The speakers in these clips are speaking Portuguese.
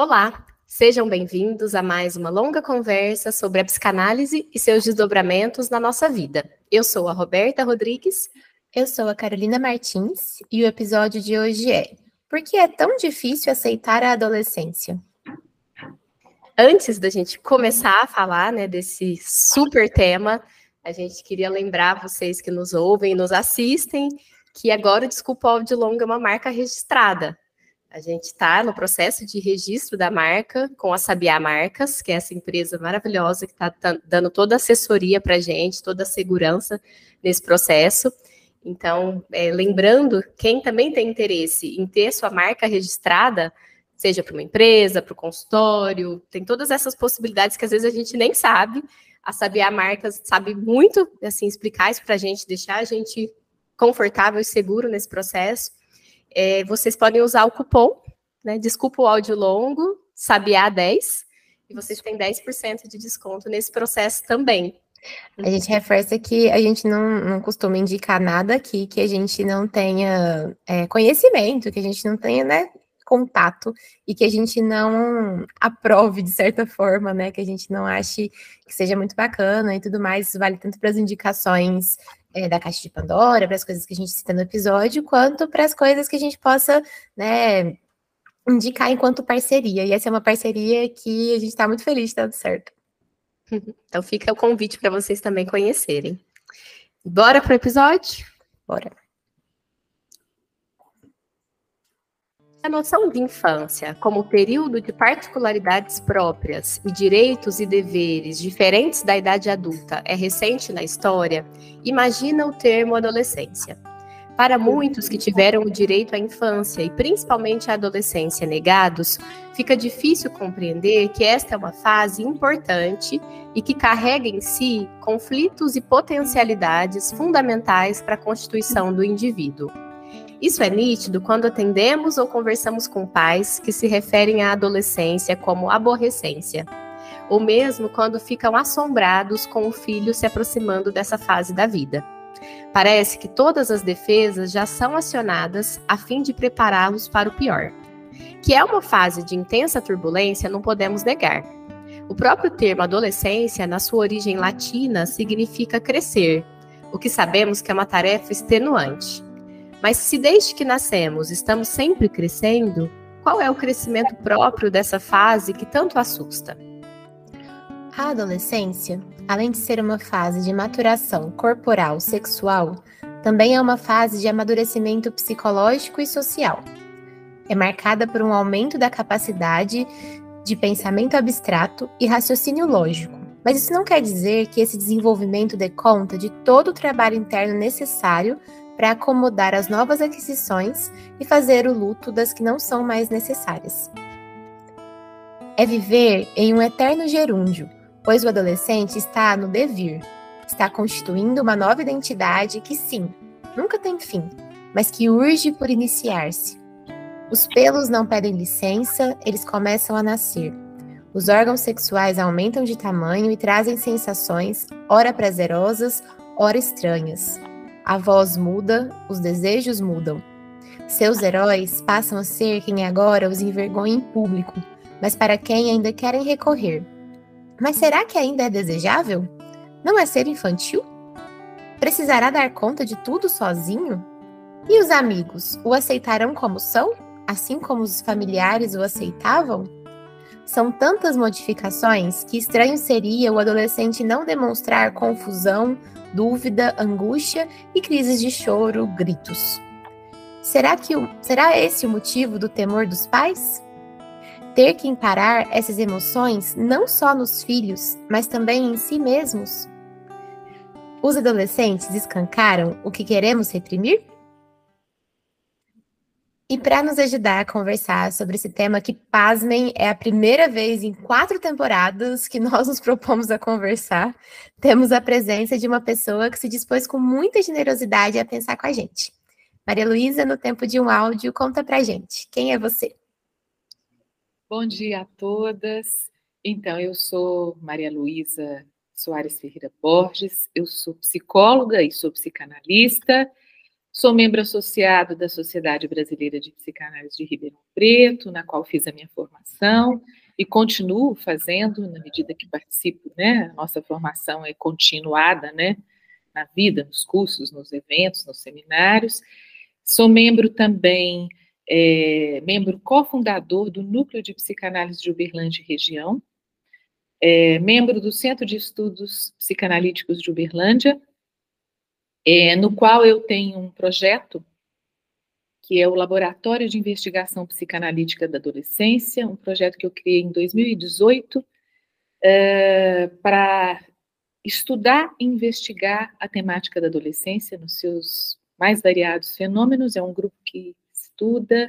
Olá, sejam bem-vindos a mais uma longa conversa sobre a psicanálise e seus desdobramentos na nossa vida. Eu sou a Roberta Rodrigues. Eu sou a Carolina Martins e o episódio de hoje é Por que é tão difícil aceitar a adolescência? Antes da gente começar a falar né, desse super tema, a gente queria lembrar vocês que nos ouvem e nos assistem que agora o Desculpa Áudio Longa é uma marca registrada. A gente está no processo de registro da marca com a Sabiá Marcas, que é essa empresa maravilhosa que está dando toda a assessoria para a gente, toda a segurança nesse processo. Então, é, lembrando, quem também tem interesse em ter sua marca registrada, seja para uma empresa, para o consultório, tem todas essas possibilidades que às vezes a gente nem sabe. A Sabiá Marcas sabe muito, assim, explicar isso para a gente, deixar a gente confortável e seguro nesse processo é, vocês podem usar o cupom, né? Desculpa o áudio longo, Sabiá10, e vocês têm 10% de desconto nesse processo também. A gente reforça que a gente não, não costuma indicar nada aqui que a gente não tenha é, conhecimento, que a gente não tenha, né, contato e que a gente não aprove de certa forma, né? Que a gente não ache que seja muito bacana e tudo mais. Isso vale tanto para as indicações é, da caixa de Pandora, para as coisas que a gente cita no episódio, quanto para as coisas que a gente possa, né? Indicar enquanto parceria. E essa é uma parceria que a gente está muito feliz de estar certo. Então fica o convite para vocês também conhecerem. Bora para o episódio? Bora. A noção de infância como período de particularidades próprias e direitos e deveres diferentes da idade adulta é recente na história, imagina o termo adolescência. Para muitos que tiveram o direito à infância e principalmente à adolescência negados, fica difícil compreender que esta é uma fase importante e que carrega em si conflitos e potencialidades fundamentais para a constituição do indivíduo. Isso é nítido quando atendemos ou conversamos com pais que se referem à adolescência como aborrecência, ou mesmo quando ficam assombrados com o filho se aproximando dessa fase da vida. Parece que todas as defesas já são acionadas a fim de prepará-los para o pior. Que é uma fase de intensa turbulência, não podemos negar. O próprio termo adolescência, na sua origem latina, significa crescer, o que sabemos que é uma tarefa extenuante. Mas se desde que nascemos estamos sempre crescendo, qual é o crescimento próprio dessa fase que tanto assusta? A adolescência, além de ser uma fase de maturação corporal, sexual, também é uma fase de amadurecimento psicológico e social. É marcada por um aumento da capacidade de pensamento abstrato e raciocínio lógico. Mas isso não quer dizer que esse desenvolvimento dê conta de todo o trabalho interno necessário para acomodar as novas aquisições e fazer o luto das que não são mais necessárias. É viver em um eterno gerúndio, pois o adolescente está no devir, está constituindo uma nova identidade que, sim, nunca tem fim, mas que urge por iniciar-se. Os pelos não pedem licença, eles começam a nascer. Os órgãos sexuais aumentam de tamanho e trazem sensações, ora prazerosas, ora estranhas. A voz muda, os desejos mudam. Seus heróis passam a ser quem agora os envergonha em público, mas para quem ainda querem recorrer. Mas será que ainda é desejável? Não é ser infantil? Precisará dar conta de tudo sozinho? E os amigos o aceitarão como são, assim como os familiares o aceitavam? São tantas modificações que estranho seria o adolescente não demonstrar confusão, dúvida, angústia e crises de choro, gritos. Será que será esse o motivo do temor dos pais? Ter que encarar essas emoções não só nos filhos, mas também em si mesmos? Os adolescentes escancaram o que queremos reprimir? E para nos ajudar a conversar sobre esse tema que, pasmem, é a primeira vez em quatro temporadas que nós nos propomos a conversar, temos a presença de uma pessoa que se dispôs com muita generosidade a pensar com a gente. Maria Luísa, no tempo de um áudio, conta pra gente. Quem é você? Bom dia a todas. Então, eu sou Maria Luísa Soares Ferreira Borges, eu sou psicóloga e sou psicanalista Sou membro associado da Sociedade Brasileira de Psicanálise de Ribeirão Preto, na qual fiz a minha formação e continuo fazendo na medida que participo, né? Nossa formação é continuada, né? Na vida, nos cursos, nos eventos, nos seminários. Sou membro também, é, membro cofundador do Núcleo de Psicanálise de Uberlândia e Região, é, membro do Centro de Estudos Psicanalíticos de Uberlândia, é, no qual eu tenho um projeto que é o Laboratório de Investigação Psicanalítica da Adolescência, um projeto que eu criei em 2018 é, para estudar e investigar a temática da adolescência nos seus mais variados fenômenos. É um grupo que estuda,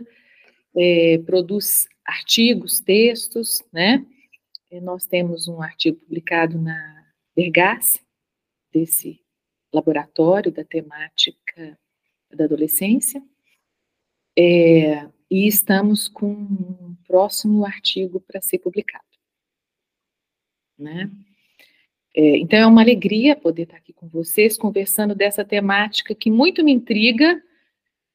é, produz artigos, textos, né? E nós temos um artigo publicado na Vergas, desse laboratório da temática da adolescência. É, e estamos com um próximo artigo para ser publicado. Né? É, então é uma alegria poder estar aqui com vocês, conversando dessa temática que muito me intriga,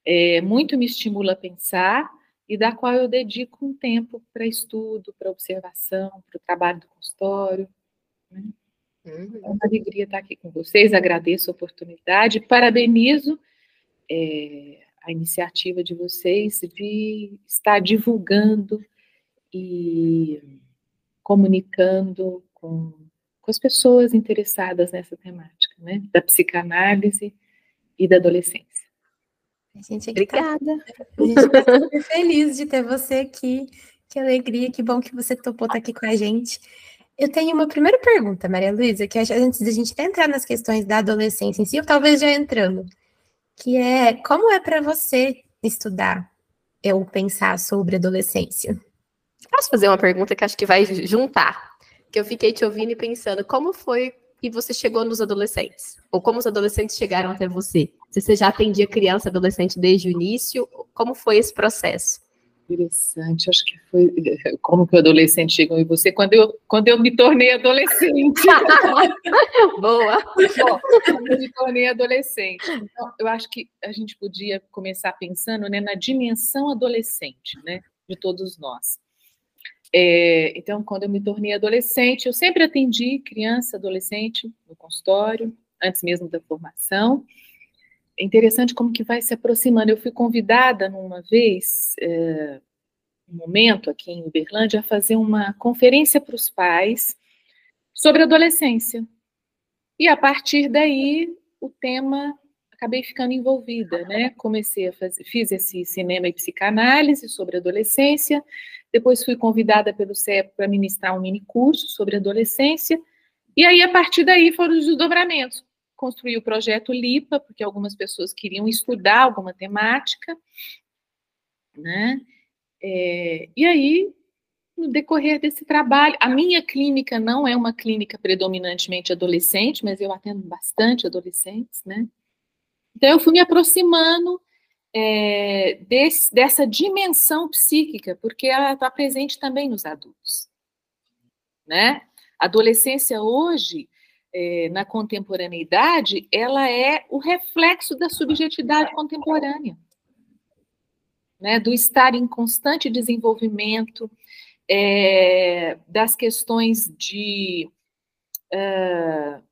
é, muito me estimula a pensar, e da qual eu dedico um tempo para estudo, para observação, para o trabalho do consultório. Né? Uhum. É uma alegria estar aqui com vocês, agradeço a oportunidade, parabenizo é, a iniciativa de vocês de estar divulgando e comunicando com, com as pessoas interessadas nessa temática, né, da psicanálise e da adolescência. A gente é Obrigada. A gente está super feliz de ter você aqui. Que alegria, que bom que você topou estar aqui com a gente. Eu tenho uma primeira pergunta, Maria Luísa, que antes da gente entrar nas questões da adolescência em si, ou talvez já entrando, que é como é para você estudar ou pensar sobre adolescência? Posso fazer uma pergunta que acho que vai juntar? Que eu fiquei te ouvindo e pensando, como foi que você chegou nos adolescentes? Ou como os adolescentes chegaram até você? Se você já atendia criança, adolescente desde o início, como foi esse processo? Interessante, acho que foi como que o adolescente chegou em você quando eu, quando eu me tornei adolescente. Boa! Bom, quando eu me tornei adolescente. Então, eu acho que a gente podia começar pensando né, na dimensão adolescente, né, de todos nós. É, então, quando eu me tornei adolescente, eu sempre atendi criança, adolescente no consultório, antes mesmo da formação é interessante como que vai se aproximando. Eu fui convidada numa vez, é, um momento aqui em Uberlândia, a fazer uma conferência para os pais sobre adolescência. E a partir daí, o tema acabei ficando envolvida, né? Comecei a fazer, fiz esse cinema e psicanálise sobre adolescência, depois fui convidada pelo CEP para ministrar um mini curso sobre adolescência, e aí a partir daí foram os desdobramentos construí o projeto LIPA, porque algumas pessoas queriam estudar alguma temática, né? É, e aí, no decorrer desse trabalho, a minha clínica não é uma clínica predominantemente adolescente, mas eu atendo bastante adolescentes, né? Então, eu fui me aproximando é, desse, dessa dimensão psíquica, porque ela está presente também nos adultos, né? A adolescência hoje é, na contemporaneidade, ela é o reflexo da subjetividade contemporânea, né, do estar em constante desenvolvimento, é, das questões de uh,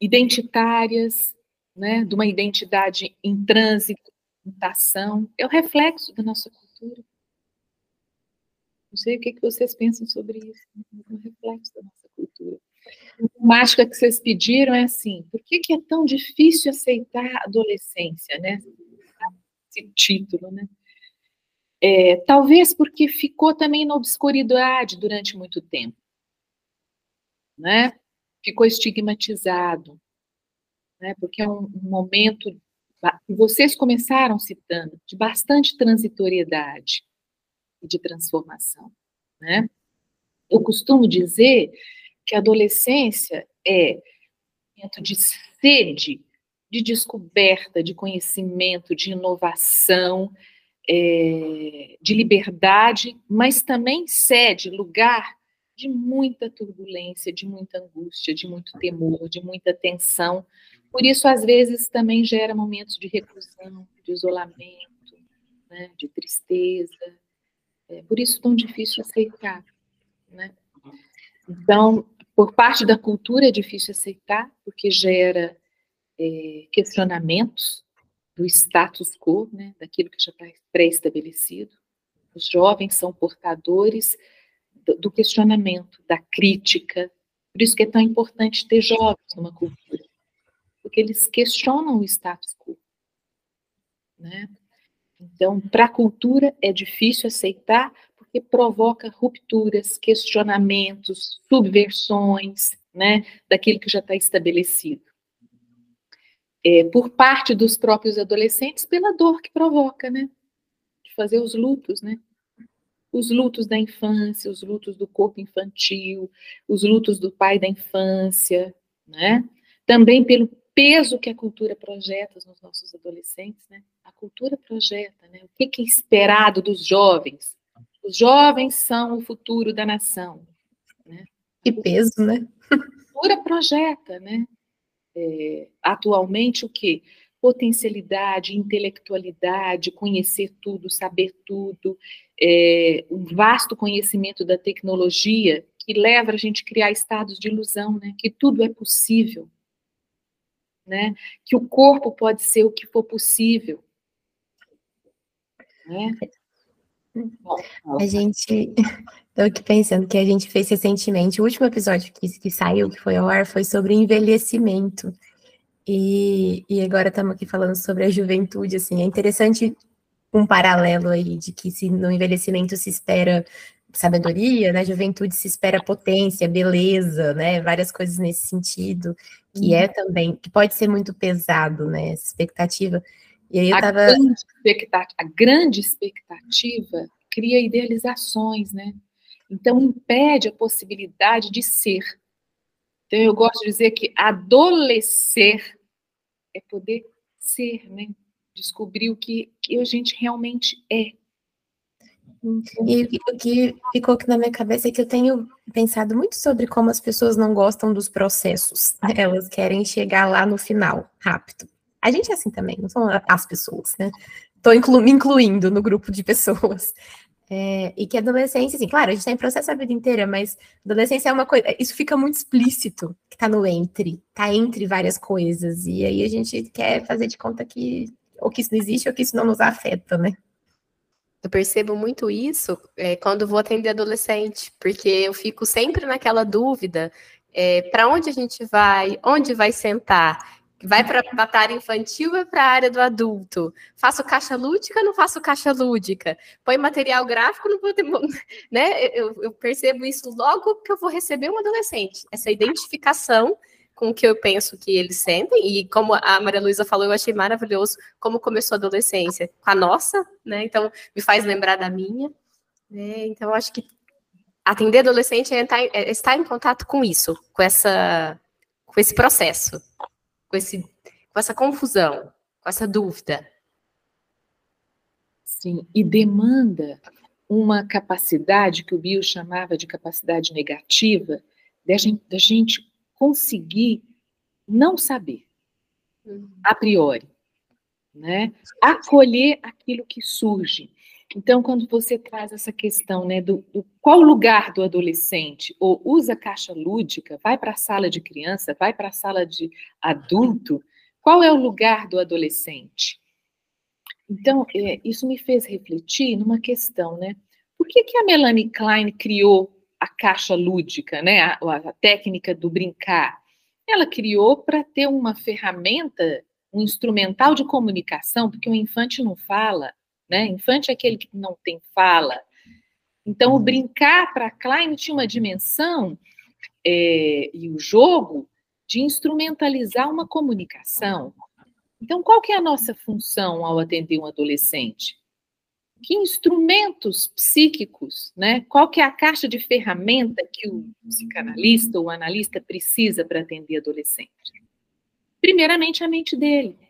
identitárias, né, de uma identidade em trânsito, mutação, é o reflexo da nossa cultura. Não sei o que, vocês pensam sobre isso, é o reflexo da nossa cultura. A temática que vocês pediram é assim: por que, que é tão difícil aceitar a adolescência, né? Esse título, né? É, talvez porque ficou também na obscuridade durante muito tempo, né? Ficou estigmatizado, né? Porque é um, um momento que vocês começaram citando de bastante transitoriedade e de transformação, né? Eu costumo dizer que a adolescência é um momento de sede, de descoberta, de conhecimento, de inovação, é, de liberdade, mas também sede, lugar de muita turbulência, de muita angústia, de muito temor, de muita tensão, Por isso, às vezes, também gera momentos de reclusão, de isolamento, né, de tristeza. É por isso tão difícil aceitar, né? Então, por parte da cultura é difícil aceitar, porque gera é, questionamentos do status quo, né, daquilo que já está pré-estabelecido. Os jovens são portadores do, questionamento, da crítica. Por isso que é tão importante ter jovens numa cultura, porque eles questionam o status quo. Né? Então, para a cultura é difícil aceitar, porque provoca rupturas, questionamentos, subversões, né, daquilo que já está estabelecido. É, por parte dos próprios adolescentes, pela dor que provoca, né, de fazer os lutos, né, os lutos da infância, os lutos do corpo infantil, os lutos do pai da infância, né, também pelo peso que a cultura projeta nos nossos adolescentes, né, a cultura projeta, né, o que é esperado dos jovens, os jovens são o futuro da nação. Né? Que peso, né? Pura projeta, né? É, atualmente o que? Potencialidade, intelectualidade, conhecer tudo, saber tudo, é, um vasto conhecimento da tecnologia que leva a gente a criar estados de ilusão, né? Que tudo é possível, né? Que o corpo pode ser o que for possível, né? A gente. Estou aqui pensando que a gente fez recentemente, o último episódio que, que saiu, que foi ao ar, foi sobre envelhecimento. E, e agora estamos aqui falando sobre a juventude, assim, é interessante um paralelo aí de que se no envelhecimento se espera sabedoria, na né, juventude se espera potência, beleza, né, várias coisas nesse sentido, que é uhum. também, que pode ser muito pesado, né, essa expectativa. E aí eu a, tava... grande expectativa, a grande expectativa cria idealizações, né? Então impede a possibilidade de ser. Então eu gosto de dizer que adolescer é poder ser, né? Descobrir o que, que a gente realmente é. E o que ficou aqui na minha cabeça é que eu tenho pensado muito sobre como as pessoas não gostam dos processos. Elas querem chegar lá no final, rápido. A gente é assim também, não são as pessoas, né? Estou inclu me incluindo no grupo de pessoas. É, e que adolescência, assim, claro, a gente está em processo a vida inteira, mas adolescência é uma coisa, isso fica muito explícito, que está no entre, está entre várias coisas, e aí a gente quer fazer de conta que ou que isso não existe ou que isso não nos afeta, né? Eu percebo muito isso é, quando vou atender adolescente, porque eu fico sempre naquela dúvida: é, para onde a gente vai, onde vai sentar? Vai para a batalha infantil ou para a área do adulto? Faço caixa lúdica, não faço caixa lúdica? Põe material gráfico, não vou ter. Né? Eu, eu, percebo isso logo que eu vou receber um adolescente. Essa identificação com o que eu penso que eles sentem, e como a Maria Luísa falou, eu achei maravilhoso como começou a adolescência. Com a nossa, né? Então, me faz lembrar da minha. Né? Então, acho que atender adolescente é estar, é estar em contato com isso, com essa com esse processo com, esse, com essa confusão, com essa dúvida. Sim, e demanda uma capacidade que o Bill chamava de capacidade negativa, da gente, da gente conseguir não saber, uhum. a priori, né? Acolher aquilo que surge. Então, quando você traz essa questão, né, do, do qual lugar do adolescente, ou usa caixa lúdica, vai para a sala de criança, vai para a sala de adulto, qual é o lugar do adolescente? Então, é, isso me fez refletir numa questão, né? Por que, que a Melanie Klein criou a caixa lúdica, né? A, a técnica do brincar? Ela criou para ter uma ferramenta, um instrumental de comunicação, porque o infante não fala, né? Infante é aquele que não tem fala. Então, o brincar para Klein tinha uma dimensão, é, e o jogo, de instrumentalizar uma comunicação. Então, qual que é a nossa função ao atender um adolescente? Que instrumentos psíquicos, né? Qual que é a caixa de ferramenta que o psicanalista ou o analista precisa para atender adolescente? Primeiramente, a mente dele.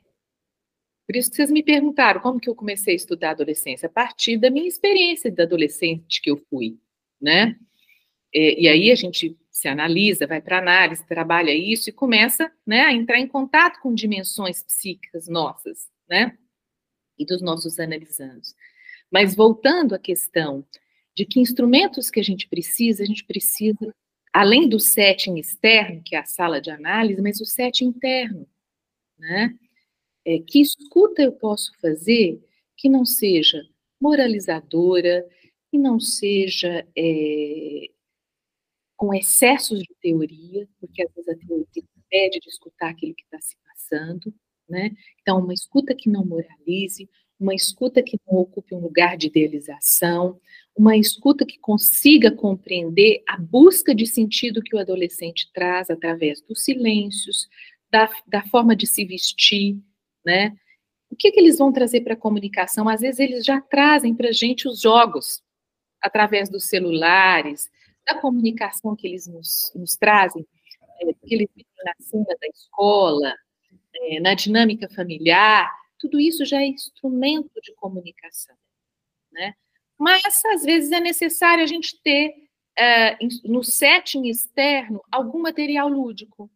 Por isso que vocês me perguntaram como que eu comecei a estudar adolescência, a partir da minha experiência de adolescente que eu fui, né? E, e aí a gente se analisa, vai para análise, trabalha isso e começa né, a entrar em contato com dimensões psíquicas nossas, né? E dos nossos analisandos. Mas voltando à questão de que instrumentos que a gente precisa, a gente precisa, além do setting externo, que é a sala de análise, mas o setting interno, né? É, que escuta eu posso fazer que não seja moralizadora, que não seja é, com excessos de teoria, porque às vezes a teoria impede de escutar aquilo que está se passando, né? Então, uma escuta que não moralize, uma escuta que não ocupe um lugar de idealização, uma escuta que consiga compreender a busca de sentido que o adolescente traz através dos silêncios, da, da forma de se vestir, né? O que, que eles vão trazer para a comunicação? Às vezes eles já trazem para a gente os jogos, através dos celulares, da comunicação que eles nos, nos trazem, é, que eles na cena da escola, é, na dinâmica familiar, tudo isso já é instrumento de comunicação, né? Mas, às vezes, é necessário a gente ter, é, no setting externo, algum material lúdico,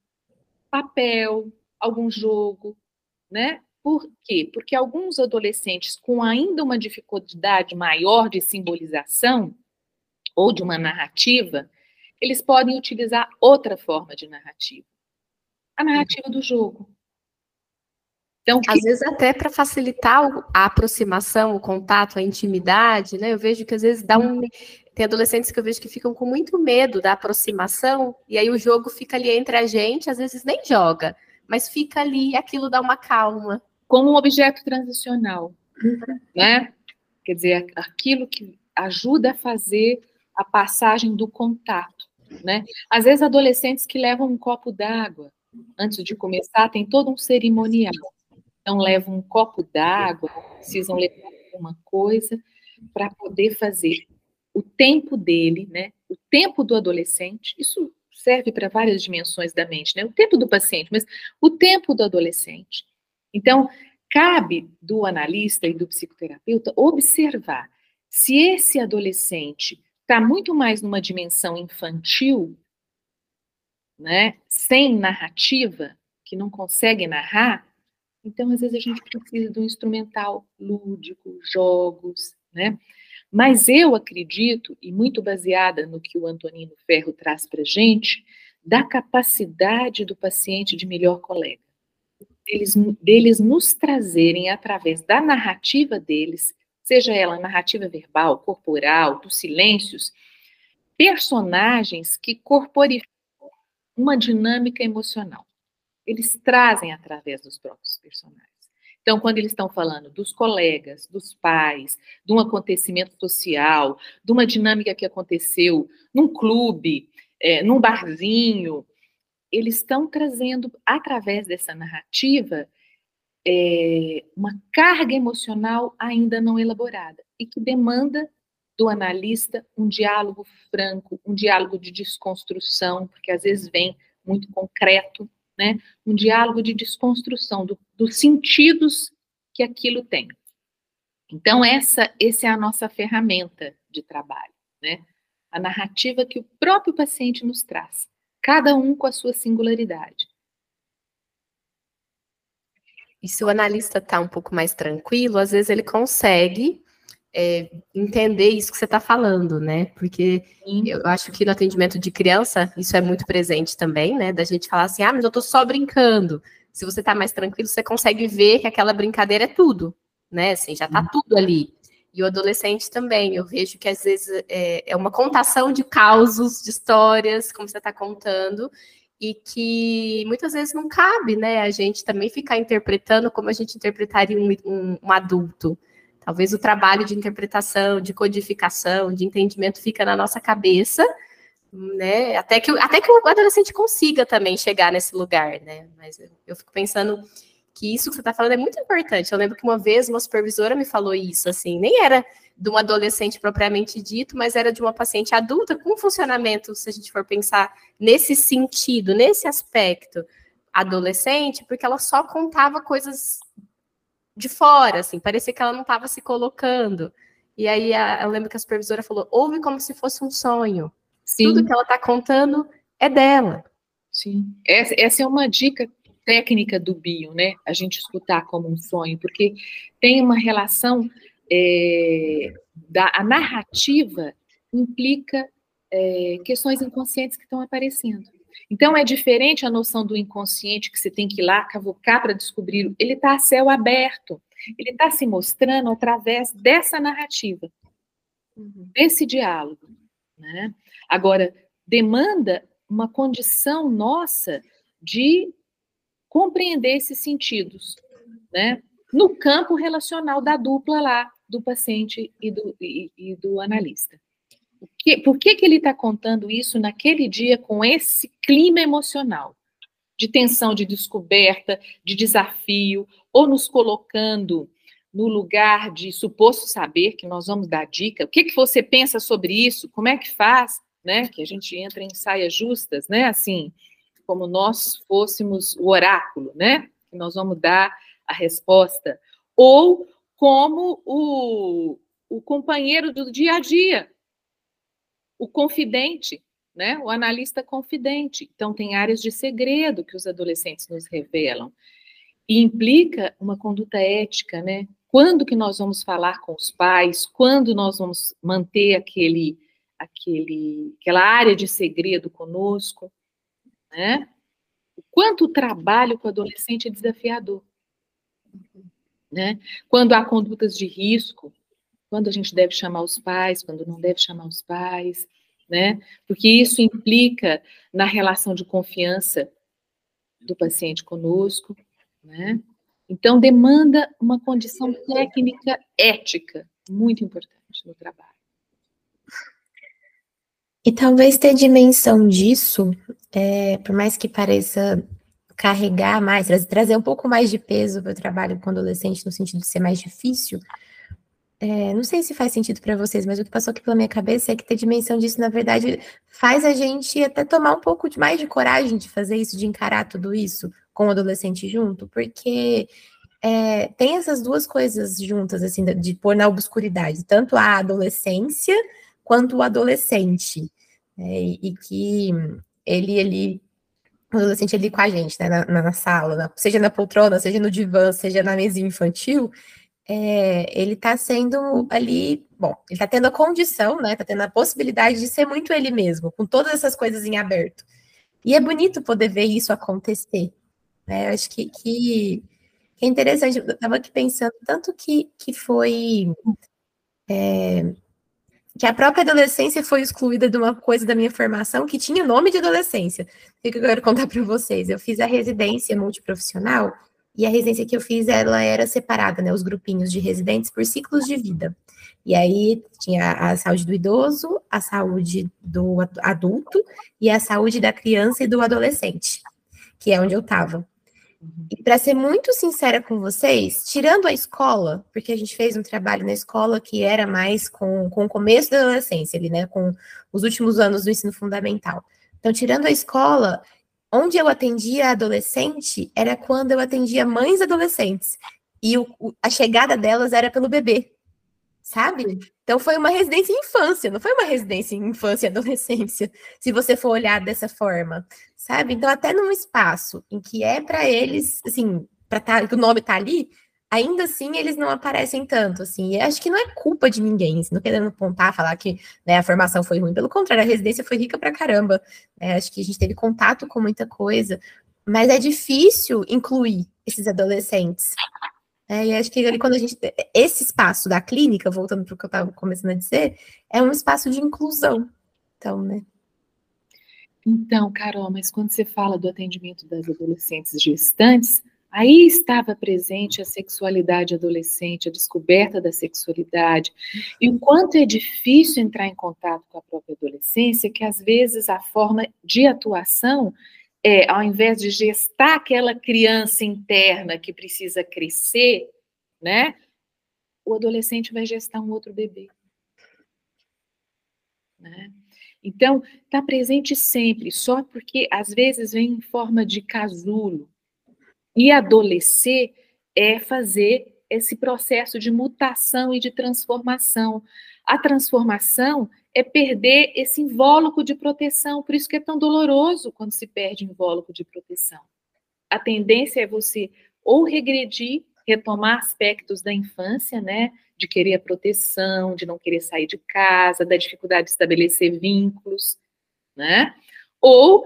papel, algum jogo, né? Por quê? Porque alguns adolescentes com ainda uma dificuldade maior de simbolização ou de uma narrativa, eles podem utilizar outra forma de narrativa. A narrativa do jogo. Então, que... Às vezes até para facilitar a aproximação, o contato, a intimidade, né? Eu vejo que às vezes dá um. Tem adolescentes que eu vejo que ficam com muito medo da aproximação, e aí o jogo fica ali entre a gente, às vezes nem joga, mas fica ali, aquilo dá uma calma. Como um objeto transicional, uhum. né? Quer dizer, aquilo que ajuda a fazer a passagem do contato, né? Às vezes adolescentes que levam um copo d'água antes de começar, tem todo um cerimonial. Então, levam um copo d'água, precisam levar alguma coisa para poder fazer o tempo dele, né? O tempo do adolescente, isso serve para várias dimensões da mente, né? O tempo do paciente, mas o tempo do adolescente. Então, cabe do analista e do psicoterapeuta observar se esse adolescente está muito mais numa dimensão infantil, né, sem narrativa, que não consegue narrar, então, às vezes, a gente precisa de um instrumental lúdico, jogos, né? Mas eu acredito, e muito baseada no que o Antonino Ferro traz para a gente, da capacidade do paciente de melhor colega. Deles, deles nos trazerem, através da narrativa deles, seja ela narrativa verbal, corporal, dos silêncios, personagens que corporificam uma dinâmica emocional eles trazem através dos próprios personagens. Então, quando eles estão falando dos colegas, dos pais, de um acontecimento social, de uma dinâmica que aconteceu num clube, é, num barzinho, eles estão trazendo, através dessa narrativa, é, uma carga emocional ainda não elaborada e que demanda do analista um diálogo franco, um diálogo de desconstrução, porque às vezes vem muito concreto né? Um diálogo de desconstrução do, dos sentidos que aquilo tem. Então, essa, essa é a nossa ferramenta de trabalho, né? A narrativa que o próprio paciente nos traz, cada um com a sua singularidade. E se o analista está um pouco mais tranquilo, às vezes ele consegue é, entender isso que você está falando, né? Porque Sim. eu acho que no atendimento de criança isso é muito presente também, né? Da gente falar assim, ah, mas eu estou só brincando. Se você está mais tranquilo, você consegue ver que aquela brincadeira é tudo, né? Assim, já está tudo ali. E o adolescente também, eu vejo que às vezes é, é uma contação de causos, de histórias, como você está contando, e que muitas vezes não cabe, né? A gente também ficar interpretando como a gente interpretaria um, um, um adulto. Talvez o trabalho de interpretação, de codificação, de entendimento fica na nossa cabeça, né? Até que, até que o adolescente consiga também chegar nesse lugar, né? Mas eu, eu fico pensando que isso que você está falando é muito importante. Eu lembro que uma vez uma supervisora me falou isso, assim, nem era de um adolescente propriamente dito, mas era de uma paciente adulta com funcionamento, se a gente for pensar nesse sentido, nesse aspecto adolescente, porque ela só contava coisas de fora, assim, parecia que ela não estava se colocando. E aí a, eu lembro que a supervisora falou: ouve como se fosse um sonho. Sim. Tudo que ela está contando é dela. Sim, essa, essa é uma dica técnica do bio, né? A gente escutar como um sonho, porque tem uma relação é, da a narrativa implica é, questões inconscientes que estão aparecendo. Então é diferente a noção do inconsciente que você tem que ir lá cavucar para descobrir. Ele está a céu aberto. Ele está se mostrando através dessa narrativa, uhum. desse diálogo. Né? Agora, demanda uma condição nossa de compreender esses sentidos, né? No campo relacional da dupla lá, do paciente e do, e, e do analista. Que, por que, que ele está contando isso naquele dia com esse clima emocional? De tensão, de descoberta, de desafio, ou nos colocando no lugar de suposto saber, que nós vamos dar dica. O que, que você pensa sobre isso? Como é que faz? Né? Que a gente entra em saias justas, né? Assim, como nós fôssemos o oráculo, né? Que nós vamos dar a resposta. Ou como o, o companheiro do dia a dia, o confidente, né? O analista confidente. Então, tem áreas de segredo que os adolescentes nos revelam. E implica uma conduta ética, né? Quando que nós vamos falar com os pais? Quando nós vamos manter aquele, aquele, aquela área de segredo conosco? né? O quanto o trabalho com o adolescente é desafiador, né? Quando há condutas de risco, quando a gente deve chamar os pais, quando não deve chamar os pais, né? Porque isso implica na relação de confiança do paciente conosco, né? Então demanda uma condição técnica ética muito importante no trabalho. E talvez ter dimensão disso, é, por mais que pareça carregar mais, trazer um pouco mais de peso para o trabalho com adolescente, no sentido de ser mais difícil, é, não sei se faz sentido para vocês, mas o que passou aqui pela minha cabeça é que ter dimensão disso, na verdade, faz a gente até tomar um pouco mais de coragem de fazer isso, de encarar tudo isso com o adolescente junto, porque é, tem essas duas coisas juntas, assim, de, de pôr na obscuridade, tanto a adolescência quanto o adolescente, né, e, e, que ele, ele, o adolescente ali com a gente, né, na, na sala, na, seja na poltrona, seja no divã, seja na mesinha infantil, é, ele está sendo ali, bom, ele está tendo a condição, né, está tendo a possibilidade de ser muito ele mesmo, com todas essas coisas em aberto. E é bonito poder ver isso acontecer, né, eu acho que, que, que é interessante, eu estava aqui pensando, tanto que, que foi... É, que a própria adolescência foi excluída de uma coisa da minha formação que tinha nome de adolescência. O que eu quero contar para vocês? Eu fiz a residência multiprofissional e a residência que eu fiz, ela era separada, né, os grupinhos de residentes por ciclos de vida. E aí tinha a saúde do idoso, a saúde do adulto e a saúde da criança e do adolescente, que é onde eu estava. E para ser muito sincera com vocês, tirando a escola, porque a gente fez um trabalho na escola que era mais com, com o começo da adolescência, ali, né, com os últimos anos do ensino fundamental. Então, tirando a escola, onde eu atendia adolescente era quando eu atendia mães adolescentes. E o, a chegada delas era pelo bebê sabe? Então foi uma residência em infância, não foi uma residência em infância e adolescência, se você for olhar dessa forma, sabe? Então até num espaço em que é para eles, assim, para tá, que o nome tá ali, ainda assim eles não aparecem tanto, assim. E acho que não é culpa de ninguém, não querendo apontar, falar que né, a formação foi ruim, pelo contrário, a residência foi rica pra caramba. Né? Acho que a gente teve contato com muita coisa, mas é difícil incluir esses adolescentes é, e acho que ali, quando a gente. Esse espaço da clínica, voltando para o que eu estava começando a dizer, é um espaço de inclusão. Então, né? Então, Carol, mas quando você fala do atendimento das adolescentes gestantes, aí estava presente a sexualidade adolescente, a descoberta da sexualidade, e o quanto é difícil entrar em contato com a própria adolescência, que às vezes a forma de atuação é, ao invés de gestar aquela criança interna que precisa crescer, né? O adolescente vai gestar um outro bebê. Né? Então, está presente sempre, só porque às vezes vem em forma de casulo. E adolescer é fazer esse processo de mutação e de transformação. A transformação é perder esse invólucro de proteção. Por isso que é tão doloroso quando se perde invólucro de proteção. A tendência é você ou regredir, retomar aspectos da infância, né? De querer a proteção, de não querer sair de casa, da dificuldade de estabelecer vínculos, né? Ou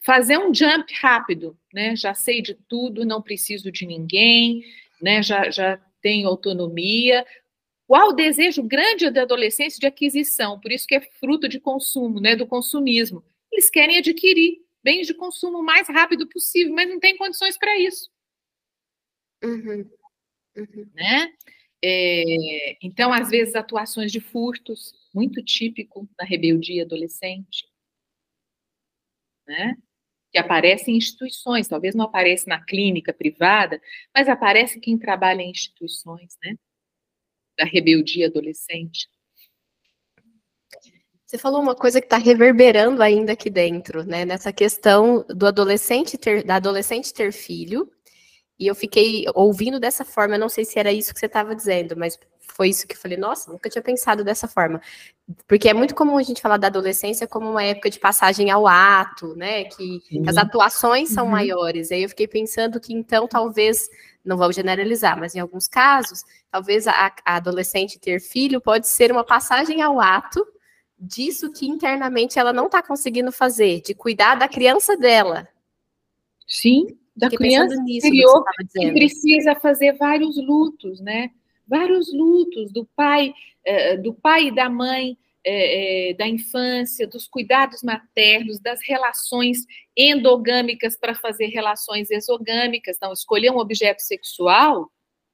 fazer um jump rápido, né? Já sei de tudo, não preciso de ninguém, né? Já, já tenho autonomia. Qual o desejo grande da adolescência de aquisição? Por isso que é fruto de consumo, né? Do consumismo. Eles querem adquirir bens de consumo o mais rápido possível, mas não tem condições para isso. Uhum. Uhum. Né? É, então, às vezes, atuações de furtos, muito típico na rebeldia adolescente, né? Que aparece em instituições, talvez não apareça na clínica privada, mas aparece quem trabalha em instituições, né? Da rebeldia adolescente. Você falou uma coisa que está reverberando ainda aqui dentro, né? Nessa questão do adolescente ter, da adolescente ter filho e eu fiquei ouvindo dessa forma, eu não sei se era isso que você estava dizendo, mas foi isso que eu falei, nossa, nunca tinha pensado dessa forma. Porque é muito comum a gente falar da adolescência como uma época de passagem ao ato, né? Que, que as atuações são uhum. maiores. Aí eu fiquei pensando que então talvez, não vou generalizar, mas em alguns casos, talvez a, a adolescente ter filho pode ser uma passagem ao ato disso que internamente ela não está conseguindo fazer, de cuidar da criança dela. Sim, da criança interior que, que precisa fazer vários lutos, né? Vários lutos do pai, eh, do pai e da mãe, eh, eh, da infância, dos cuidados maternos, das relações endogâmicas para fazer relações exogâmicas. Então, escolher um objeto sexual,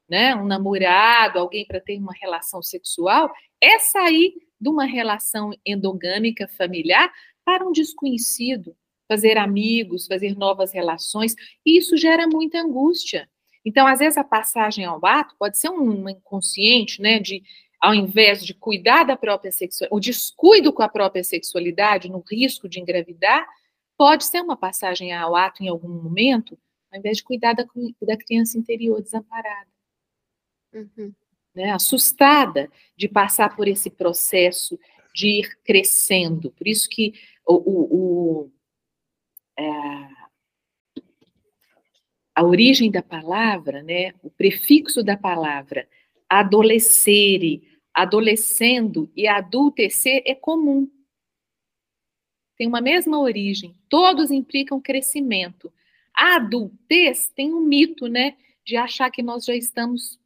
né, um namorado, alguém para ter uma relação sexual, é sair de uma relação endogâmica familiar para um desconhecido, fazer amigos, fazer novas relações, e isso gera muita angústia. Então, às vezes, a passagem ao ato pode ser um inconsciente, né, de ao invés de cuidar da própria sexualidade, o descuido com a própria sexualidade, no risco de engravidar, pode ser uma passagem ao ato em algum momento, ao invés de cuidar da, da criança interior desamparada. Uhum. Né, assustada de passar por esse processo de ir crescendo. Por isso que o, o, o é, a origem da palavra, né, o prefixo da palavra adolescere, adolescendo e adultecer é comum. Tem uma mesma origem, todos implicam crescimento. A adultez tem um mito, né, de achar que nós já estamos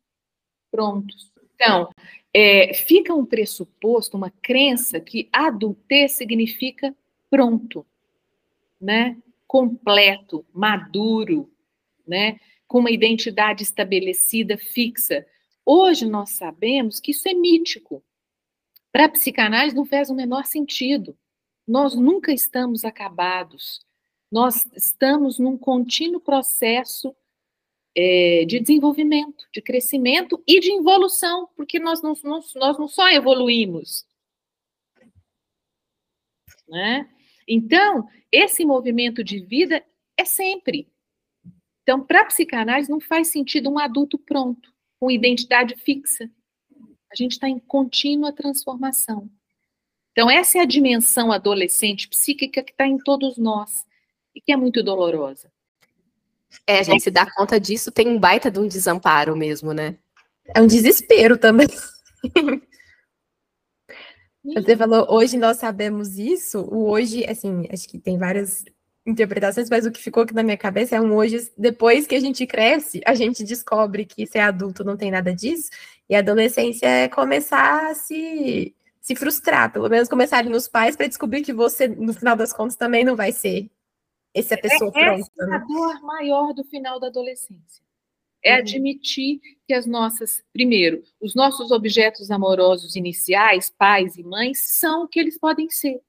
prontos. Então, é, fica um pressuposto, uma crença que adultez significa pronto né, completo, maduro, né, com uma identidade estabelecida, fixa. Hoje nós sabemos que isso é mítico. Para a psicanálise não faz o menor sentido. Nós nunca estamos acabados. Nós estamos num contínuo processo é, de desenvolvimento, de crescimento e de evolução, porque nós não, nós, nós não só evoluímos, né? Então, esse movimento de vida é sempre. Então, para a psicanálise, não faz sentido um adulto pronto, com identidade fixa. A gente está em contínua transformação. Então, essa é a dimensão adolescente psíquica que está em todos nós e que é muito dolorosa. É, a gente se dá conta disso, tem um baita de um desamparo mesmo, né? É um desespero também. Você falou, hoje nós sabemos isso. O hoje, assim, acho que tem várias interpretações, mas o que ficou aqui na minha cabeça é um hoje, depois que a gente cresce, a gente descobre que ser adulto não tem nada disso, e a adolescência é começar a se, se frustrar, pelo menos começar nos pais, para descobrir que você, no final das contas, também não vai ser essa pessoa é, pronta. Essa é a né? dor maior do final da adolescência é uhum. admitir que as nossas, primeiro, os nossos objetos amorosos iniciais, pais e mães, são o que eles podem ser.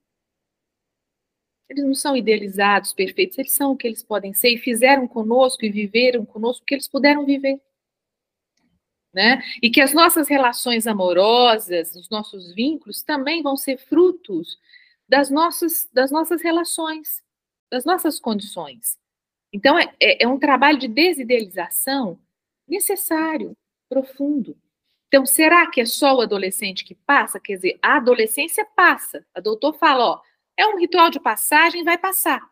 Eles não são idealizados, perfeitos, eles são o que eles podem ser e fizeram conosco e viveram conosco o que eles puderam viver. Né? E que as nossas relações amorosas, os nossos vínculos também vão ser frutos das nossas, das nossas relações, das nossas condições. Então, é, é um trabalho de desidealização necessário, profundo. Então, será que é só o adolescente que passa? Quer dizer, a adolescência passa. A doutor fala, ó, é um ritual de passagem, vai passar.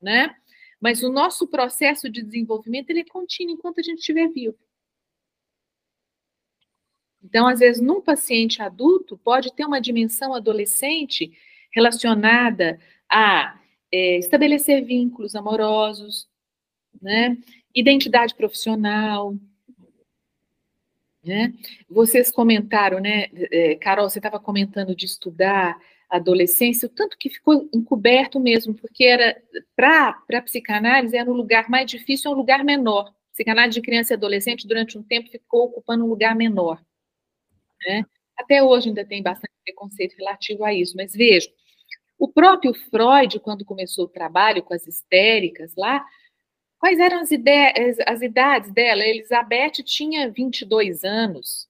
Né? Mas o nosso processo de desenvolvimento ele é contínuo enquanto a gente estiver vivo. Então, às vezes, num paciente adulto, pode ter uma dimensão adolescente relacionada a é, estabelecer vínculos amorosos, né? identidade profissional. Né? Vocês comentaram, né, é, Carol, você estava comentando de estudar adolescência, o tanto que ficou encoberto mesmo, porque era para a psicanálise era um lugar mais difícil, um lugar menor. Psicanálise de criança e adolescente durante um tempo ficou ocupando um lugar menor. Né? Até hoje ainda tem bastante preconceito relativo a isso, mas veja, o próprio Freud, quando começou o trabalho com as histéricas lá, quais eram as, ideias, as idades dela? Elizabeth tinha 22 anos,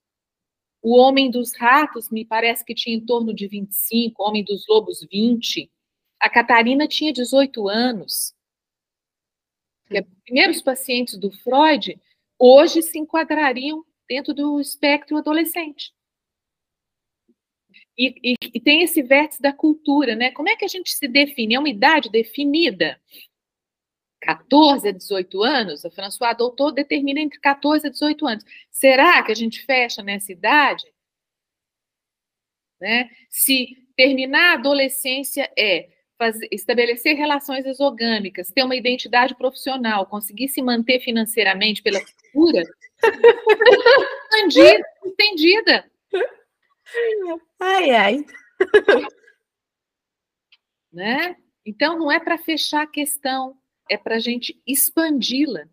o Homem dos Ratos me parece que tinha em torno de 25, o Homem dos Lobos 20. A Catarina tinha 18 anos. Os primeiros pacientes do Freud hoje se enquadrariam dentro do espectro adolescente. E, e, e, tem esse vértice da cultura, né? Como é que a gente se define? É uma idade definida. 14 a 18 anos, a François Doutor determina entre 14 a 18 anos. Será que a gente fecha nessa idade? Né? Se terminar a adolescência é fazer, estabelecer relações exogâmicas, ter uma identidade profissional, conseguir se manter financeiramente pela cultura, expandida, entendida. Ai, ai. Né? Então, não é para fechar a questão, é para a gente expandi-la.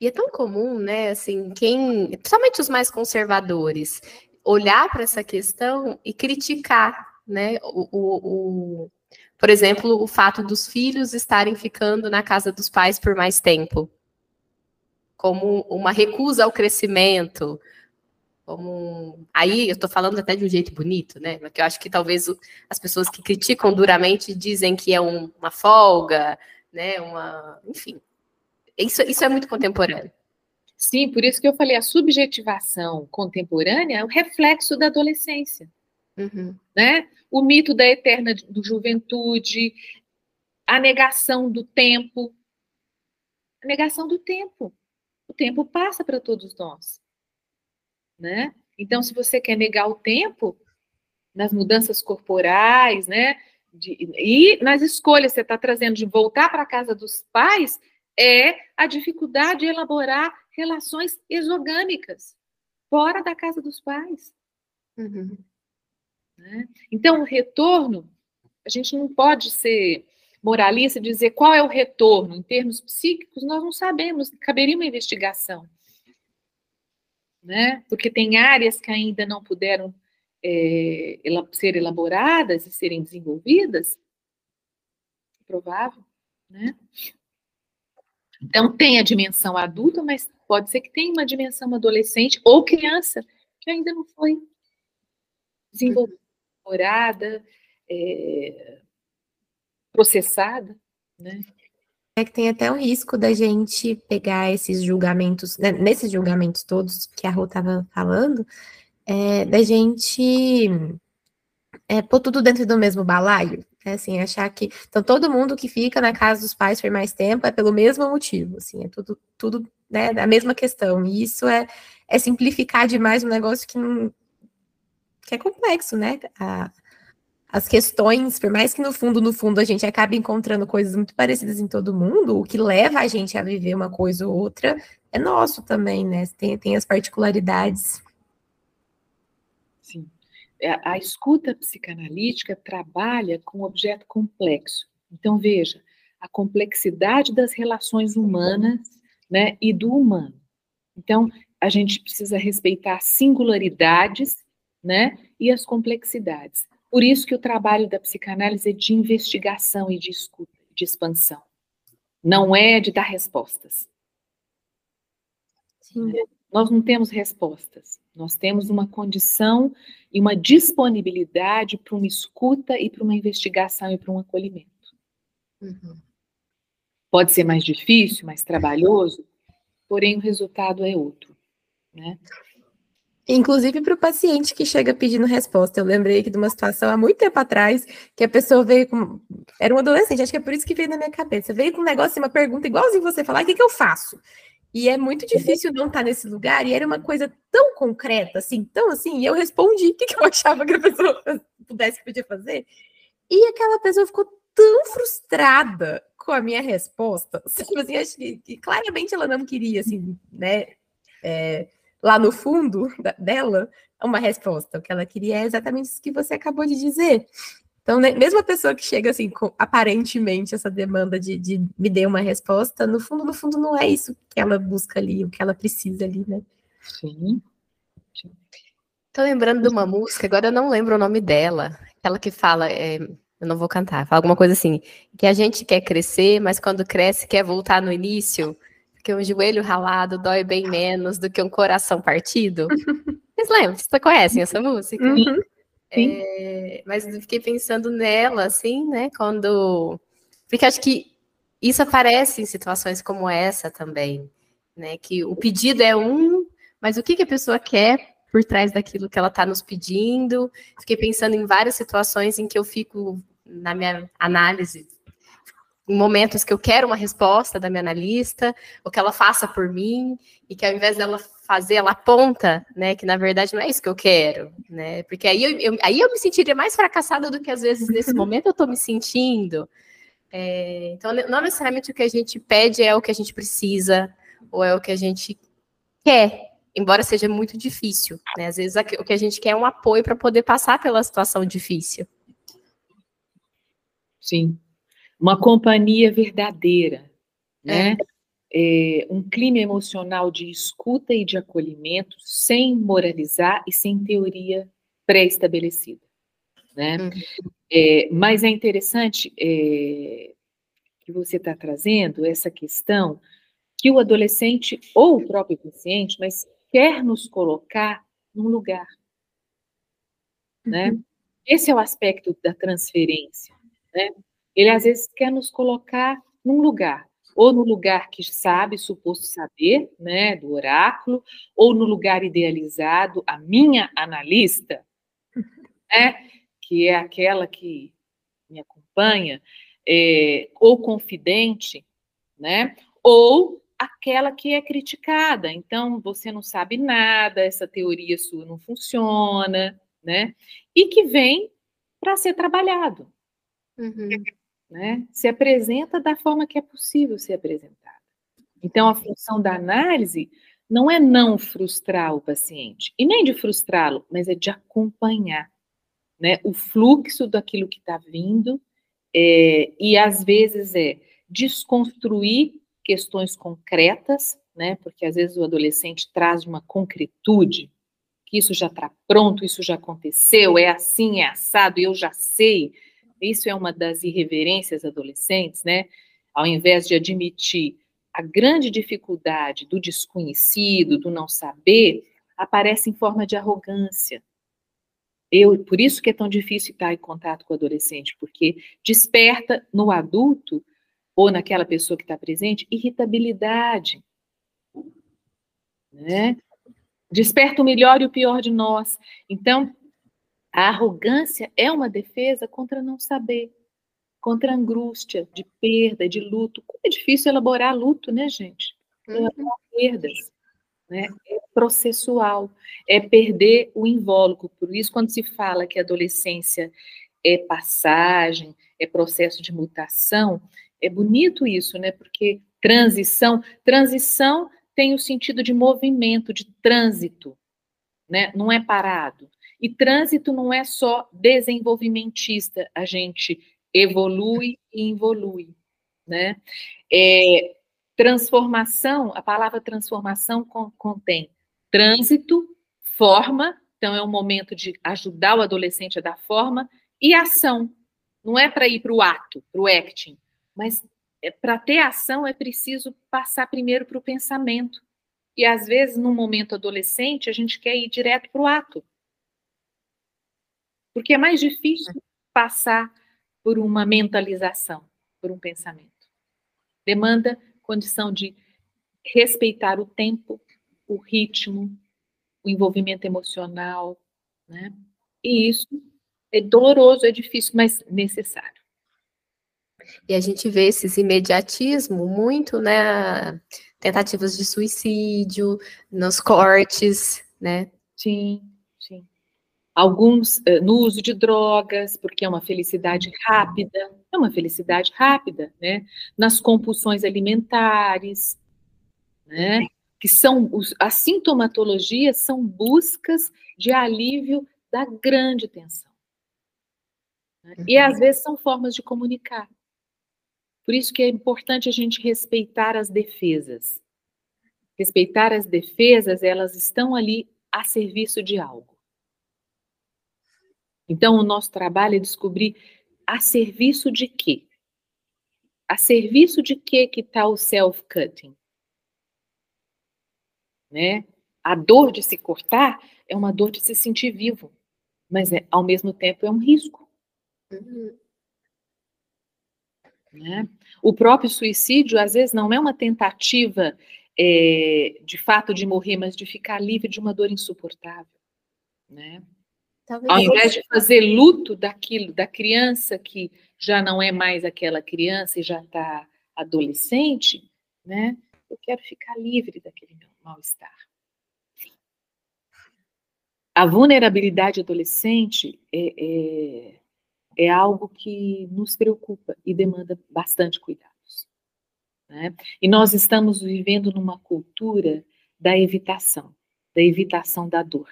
E é tão comum, né, assim, quem, principalmente os mais conservadores, olhar para essa questão e criticar, né, o, o, o, por exemplo, o fato dos filhos estarem ficando na casa dos pais por mais tempo, como uma recusa ao crescimento, como aí eu estou falando até de um jeito bonito, né? Porque eu acho que talvez as pessoas que criticam duramente dizem que é um, uma folga, né? Uma, enfim, isso, isso é muito contemporâneo. Sim, por isso que eu falei, a subjetivação contemporânea é o reflexo da adolescência. Uhum. Né? O mito da eterna do juventude, a negação do tempo. A negação do tempo. O tempo passa para todos nós né? Então, se você quer negar o tempo nas mudanças corporais, né? De, e nas escolhas, você está trazendo de voltar para a casa dos pais, é a dificuldade de elaborar relações exogâmicas fora da casa dos pais. Uhum. Né? Então, o retorno, a gente não pode ser moralista e dizer qual é o retorno em termos psíquicos, nós não sabemos, caberia uma investigação né? Porque tem áreas que ainda não puderam é, ser elaboradas e serem desenvolvidas. Provável, né? Então tem a dimensão adulta, mas pode ser que tenha uma dimensão adolescente ou criança que ainda não foi desenvolvida, elaborada, é, processada, né? É que tem até o risco da gente pegar esses julgamentos, né, nesses julgamentos todos que a Rô estava falando, é, da gente é, pôr tudo dentro do mesmo balaio, né, assim, achar que, então todo mundo que fica na casa dos pais por mais tempo é pelo mesmo motivo, assim, é tudo, tudo, né, a mesma questão, e isso é, é simplificar demais um negócio que não, que é complexo, né, a, as questões, por mais que no fundo, no fundo, a gente acabe encontrando coisas muito parecidas em todo mundo, o que leva a gente a viver uma coisa ou outra é nosso também, né? Tem, tem as particularidades. Sim. É, a escuta psicanalítica trabalha com objeto complexo. Então, veja, a complexidade das relações humanas né, e do humano. Então, a gente precisa respeitar singularidades né, e as complexidades. Por isso que o trabalho da psicanálise é de investigação e de escuta, de expansão. Não é de dar respostas. Sim. Nós não temos respostas. Nós temos uma condição e uma disponibilidade para uma escuta e para uma investigação e para um acolhimento. Uhum. Pode ser mais difícil, mais trabalhoso, porém o resultado é outro. né? Inclusive para o paciente que chega pedindo resposta. Eu lembrei aqui de uma situação há muito tempo atrás, que a pessoa veio com. Era um adolescente, acho que é por isso que veio na minha cabeça. Veio com um negócio, uma pergunta igualzinho você falar, o que, que eu faço? E é muito difícil não estar nesse lugar, e era uma coisa tão concreta, assim, tão assim, e eu respondi o que, que eu achava que a pessoa pudesse podia fazer. E aquela pessoa ficou tão frustrada com a minha resposta, sabe? Assim, acho que, que claramente ela não queria, assim, né? É, lá no fundo da, dela uma resposta. O que ela queria é exatamente isso que você acabou de dizer. Então, né, mesmo a pessoa que chega assim, com aparentemente essa demanda de, de me dê uma resposta, no fundo, no fundo, não é isso que ela busca ali, o que ela precisa ali, né? Sim. Tô lembrando de uma música, agora eu não lembro o nome dela. Aquela que fala, é, eu não vou cantar, fala alguma coisa assim, que a gente quer crescer, mas quando cresce quer voltar no início que um joelho ralado dói bem menos do que um coração partido. Vocês lembram? Vocês conhecem essa música? Uhum. É, mas eu fiquei pensando nela, assim, né? Quando. Porque acho que isso aparece em situações como essa também, né? Que o pedido é um, mas o que, que a pessoa quer por trás daquilo que ela está nos pedindo? Fiquei pensando em várias situações em que eu fico, na minha análise, em momentos que eu quero uma resposta da minha analista, ou que ela faça por mim, e que ao invés dela fazer, ela aponta, né, que na verdade não é isso que eu quero, né, porque aí eu, eu aí eu me sentiria mais fracassada do que às vezes nesse momento eu estou me sentindo. É, então, não necessariamente o que a gente pede é o que a gente precisa, ou é o que a gente quer, embora seja muito difícil, né, às vezes o que a gente quer é um apoio para poder passar pela situação difícil. Sim, uma companhia verdadeira, né? É. é, um clima emocional de escuta e de acolhimento, sem moralizar e sem teoria pré-estabelecida, né? Uhum. É, mas é interessante é, que você está trazendo essa questão que o adolescente ou o próprio paciente, mas quer nos colocar num lugar, né? Uhum. Esse é o aspecto da transferência, né? Ele às vezes quer nos colocar num lugar, ou no lugar que sabe, suposto saber, né, do oráculo, ou no lugar idealizado, a minha analista, né, que é aquela que me acompanha, é, ou confidente, né, ou aquela que é criticada. Então, você não sabe nada, essa teoria sua não funciona, né, e que vem para ser trabalhado. Uhum né, se apresenta da forma que é possível ser apresentada. Então, a função da análise não é não frustrar o paciente, e nem de frustrá-lo, mas é de acompanhar né, o fluxo daquilo que está vindo, é, e às vezes é desconstruir questões concretas, né, porque às vezes o adolescente traz uma concretude, que isso já está pronto, isso já aconteceu, é assim, é assado, eu já sei, isso é uma das irreverências adolescentes, né? Ao invés de admitir a grande dificuldade do desconhecido, do não saber, aparece em forma de arrogância. Eu, por isso que é tão difícil estar em contato com o adolescente, porque desperta no adulto ou naquela pessoa que está presente irritabilidade, né? Desperta o melhor e o pior de nós. Então, a arrogância é uma defesa contra não saber, contra a angústia de perda, de luto. Como é difícil elaborar luto, né, gente? Elaborar uhum. perdas. Né? É processual, é perder o invólucro. Por isso, quando se fala que a adolescência é passagem, é processo de mutação, é bonito isso, né? Porque transição, transição tem o sentido de movimento, de trânsito, né? Não é parado. E trânsito não é só desenvolvimentista, a gente evolui e involui, né? É, transformação, a palavra transformação contém trânsito, forma, então é um momento de ajudar o adolescente a dar forma, e ação. Não é para ir para o ato, para o acting, mas é, para ter ação é preciso passar primeiro para o pensamento. E às vezes, no momento adolescente, a gente quer ir direto para o ato. Porque é mais difícil passar por uma mentalização, por um pensamento. Demanda condição de respeitar o tempo, o ritmo, o envolvimento emocional, né? E isso é doloroso, é difícil, mas necessário. E a gente vê esses imediatismo muito, né? Tentativas de suicídio, nos cortes, né? Sim, sim. Alguns uh, no uso de drogas, porque é uma felicidade rápida, é uma felicidade rápida, né? Nas compulsões alimentares, né? Que são os, as sintomatologias são buscas de alívio da grande tensão. Né? E às vezes são formas de comunicar. Por isso que é importante a gente respeitar as defesas. Respeitar as defesas, elas estão ali a serviço de algo. Então, o nosso trabalho é descobrir a serviço de quê? A serviço de quê que está o self-cutting? Né? A dor de se cortar é uma dor de se sentir vivo, mas é, ao mesmo tempo é um risco. Uhum. Né? O próprio suicídio, às vezes, não é uma tentativa é, de fato de morrer, mas de ficar livre de uma dor insuportável. Né? Ao invés de fazer luto daquilo, da criança que já não é mais aquela criança e já está adolescente, né? Eu quero ficar livre daquele mal-estar. A vulnerabilidade adolescente é, é, é algo que nos preocupa e demanda bastante cuidados. Né? E nós estamos vivendo numa cultura da evitação, da evitação da dor.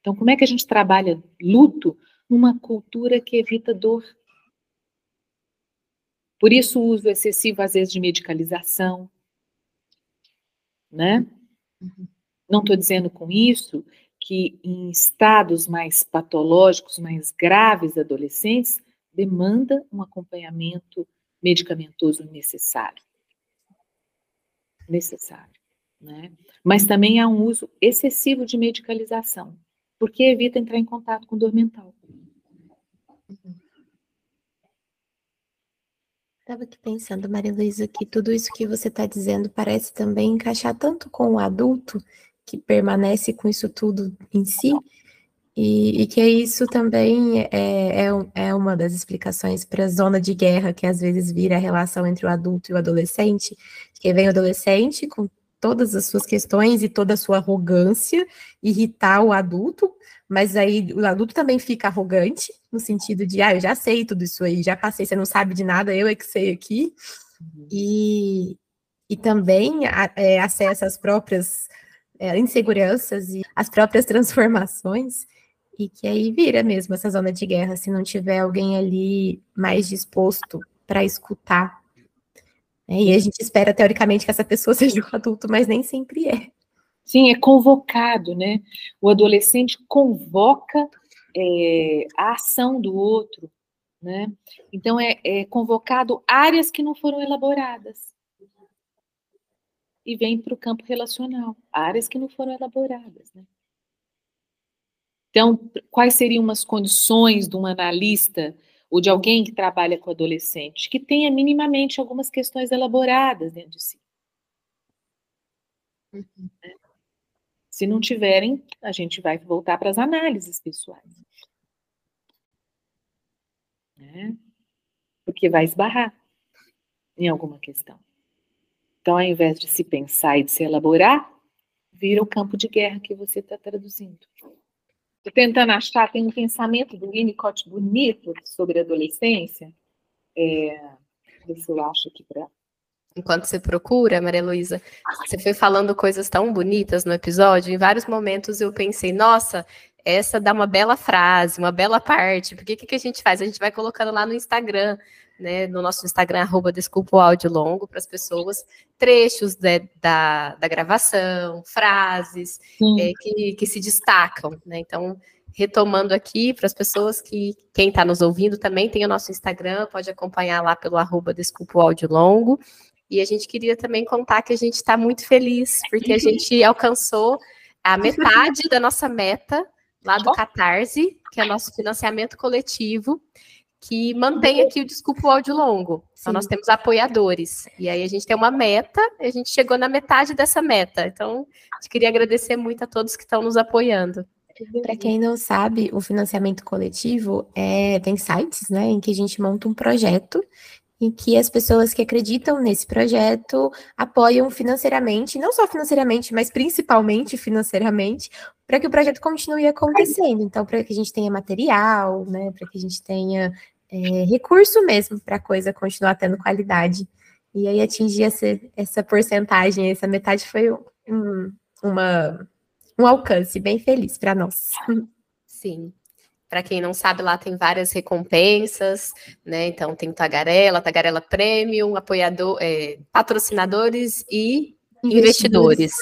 Então, como é que a gente trabalha luto numa cultura que evita dor? Por isso, o uso excessivo, às vezes, de medicalização, né? Uhum. Não estou dizendo com isso que em estados mais patológicos, mais graves adolescentes, demanda um acompanhamento medicamentoso necessário. Necessário. Né? Mas também há um uso excessivo de medicalização, porque evita entrar em contato com dor mental. Estava aqui pensando, Maria Luísa, que tudo isso que você está dizendo parece também encaixar tanto com o adulto que permanece com isso tudo em si, e, e que isso também é, é, é uma das explicações para a zona de guerra que às vezes vira a relação entre o adulto e o adolescente, que vem o adolescente com todas as suas questões e toda a sua arrogância, irritar o adulto, mas aí o adulto também fica arrogante, no sentido de, ah, eu já sei tudo isso aí, já passei, você não sabe de nada, eu é que sei aqui, uhum. e, e também é, acessa as próprias é, inseguranças e as próprias transformações, e que aí vira mesmo essa zona de guerra se não tiver alguém ali mais disposto para escutar. É, e a gente espera, teoricamente, que essa pessoa seja um adulto, mas nem sempre é. Sim, é convocado, né? O adolescente convoca é, a ação do outro, né? Então, é, é convocado áreas que não foram elaboradas e vem para o campo relacional, áreas que não foram elaboradas. Né? Então, quais seriam umas condições de um analista ou de alguém que trabalha com adolescente que tenha minimamente algumas questões elaboradas dentro de si? Uhum. Se não tiverem, a gente vai voltar para as análises pessoais. Né? Porque vai esbarrar em alguma questão. Então, ao invés de se pensar e de se elaborar, vira o campo de guerra que você está traduzindo. Estou tentando achar, tem um pensamento do Winnicott bonito sobre adolescência. É, se eu acho aqui para. Enquanto você procura, Maria Luísa, você foi falando coisas tão bonitas no episódio. Em vários momentos eu pensei, nossa, essa dá uma bela frase, uma bela parte. Porque o que, que a gente faz? A gente vai colocando lá no Instagram né, no nosso Instagram, arroba Desculpa o Áudio Longo, para as pessoas, trechos né, da, da gravação, frases é, que, que se destacam, né? Então, retomando aqui para as pessoas que, quem está nos ouvindo também tem o nosso Instagram, pode acompanhar lá pelo arroba Desculpa o Áudio Longo. E a gente queria também contar que a gente está muito feliz, porque a gente alcançou a metade da nossa meta lá do Catarse, que é nosso financiamento coletivo que mantém aqui o Desculpa o Áudio Longo. Sim. Então, nós temos apoiadores. E aí a gente tem uma meta, e a gente chegou na metade dessa meta. Então, a gente queria agradecer muito a todos que estão nos apoiando. Para quem não sabe, o financiamento coletivo é, tem sites, né, em que a gente monta um projeto em que as pessoas que acreditam nesse projeto apoiam financeiramente, não só financeiramente, mas principalmente financeiramente, para que o projeto continue acontecendo. Então, para que a gente tenha material, né, para que a gente tenha é, recurso mesmo para a coisa continuar tendo qualidade. E aí atingir essa, essa porcentagem, essa metade foi um, uma, um alcance bem feliz para nós. Sim. Para quem não sabe, lá tem várias recompensas, né? Então tem Tagarela, Tagarela Premium, apoiador, é, patrocinadores e investidores.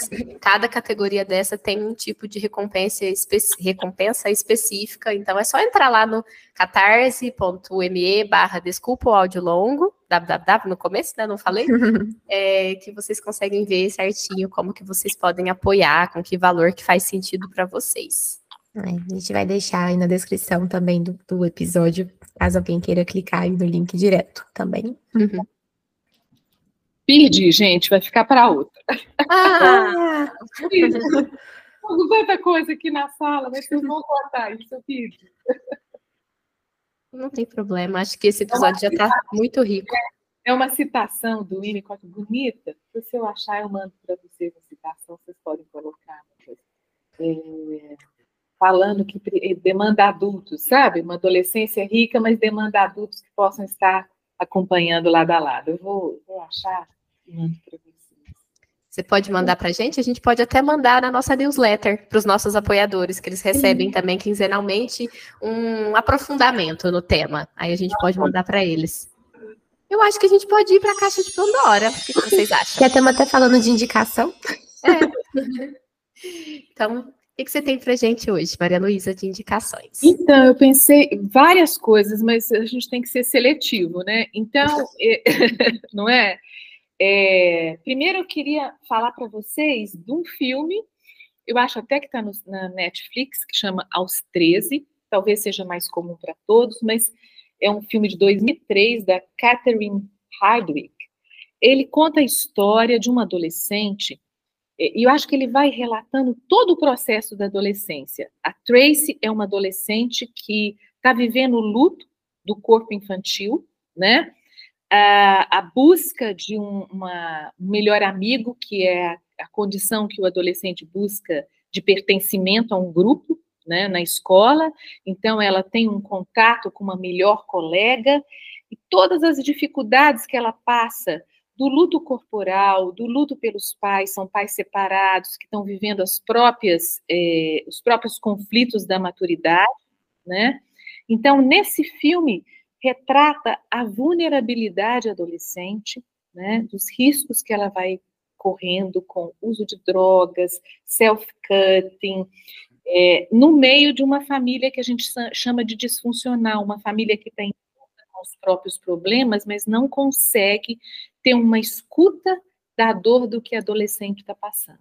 Cada categoria dessa tem um tipo de recompensa, espe recompensa específica. Então é só entrar lá no catarse.me barra desculpa o áudio longo, www no começo, né? Não falei? é, que vocês conseguem ver certinho como que vocês podem apoiar, com que valor que faz sentido para vocês. É, a gente vai deixar aí na descrição também do, do, episódio, caso alguém queira clicar aí no link direto também. Uhum. Perdi, gente, vai ficar para outra. Ah! Tanta coisa aqui na sala, mas vocês vão cortar isso, eu perdi. Não tem problema, acho que esse episódio já está muito rico. É uma citação do Winnicott bonita. Se eu achar, eu mando para vocês a citação, vocês podem colocar. É, falando que demanda adultos, sabe? Uma adolescência rica, mas demanda adultos que possam estar acompanhando lado a lado. Eu vou, vou achar e mando para vocês. Você pode mandar para a gente? A gente pode até mandar na nossa newsletter para os nossos apoiadores, que eles recebem Sim. também quinzenalmente um aprofundamento no tema. Aí a gente pode mandar para eles. Eu acho que a gente pode ir para a caixa de Pandora. O que vocês acham? Já estamos até falando de indicação. É. Então, o que você tem para gente hoje, Maria Luísa, de indicações? Então, eu pensei várias coisas, mas a gente tem que ser seletivo, né? Então, é, não é? é? Primeiro, eu queria falar para vocês de um filme, eu acho até que está na Netflix, que chama Aos 13, talvez seja mais comum para todos, mas é um filme de 2003 da Catherine Hardwick. Ele conta a história de uma adolescente e eu acho que ele vai relatando todo o processo da adolescência. A Tracy é uma adolescente que está vivendo o luto do corpo infantil, né? A, a busca de um, uma, um melhor amigo, que é a, a, condição que o adolescente busca de pertencimento a um grupo, né, na escola. Então, ela tem um contato com uma melhor colega e todas as dificuldades que ela passa do luto corporal, do luto pelos pais, são pais separados que estão vivendo as próprias, eh, os próprios conflitos da maturidade, né? Então, nesse filme, retrata a vulnerabilidade adolescente, né? Dos riscos que ela vai correndo com uso de drogas, self-cutting, é, no meio de uma família que a gente chama de disfuncional, uma família que tem os próprios problemas, mas não consegue ter uma escuta da dor do que a adolescente está passando.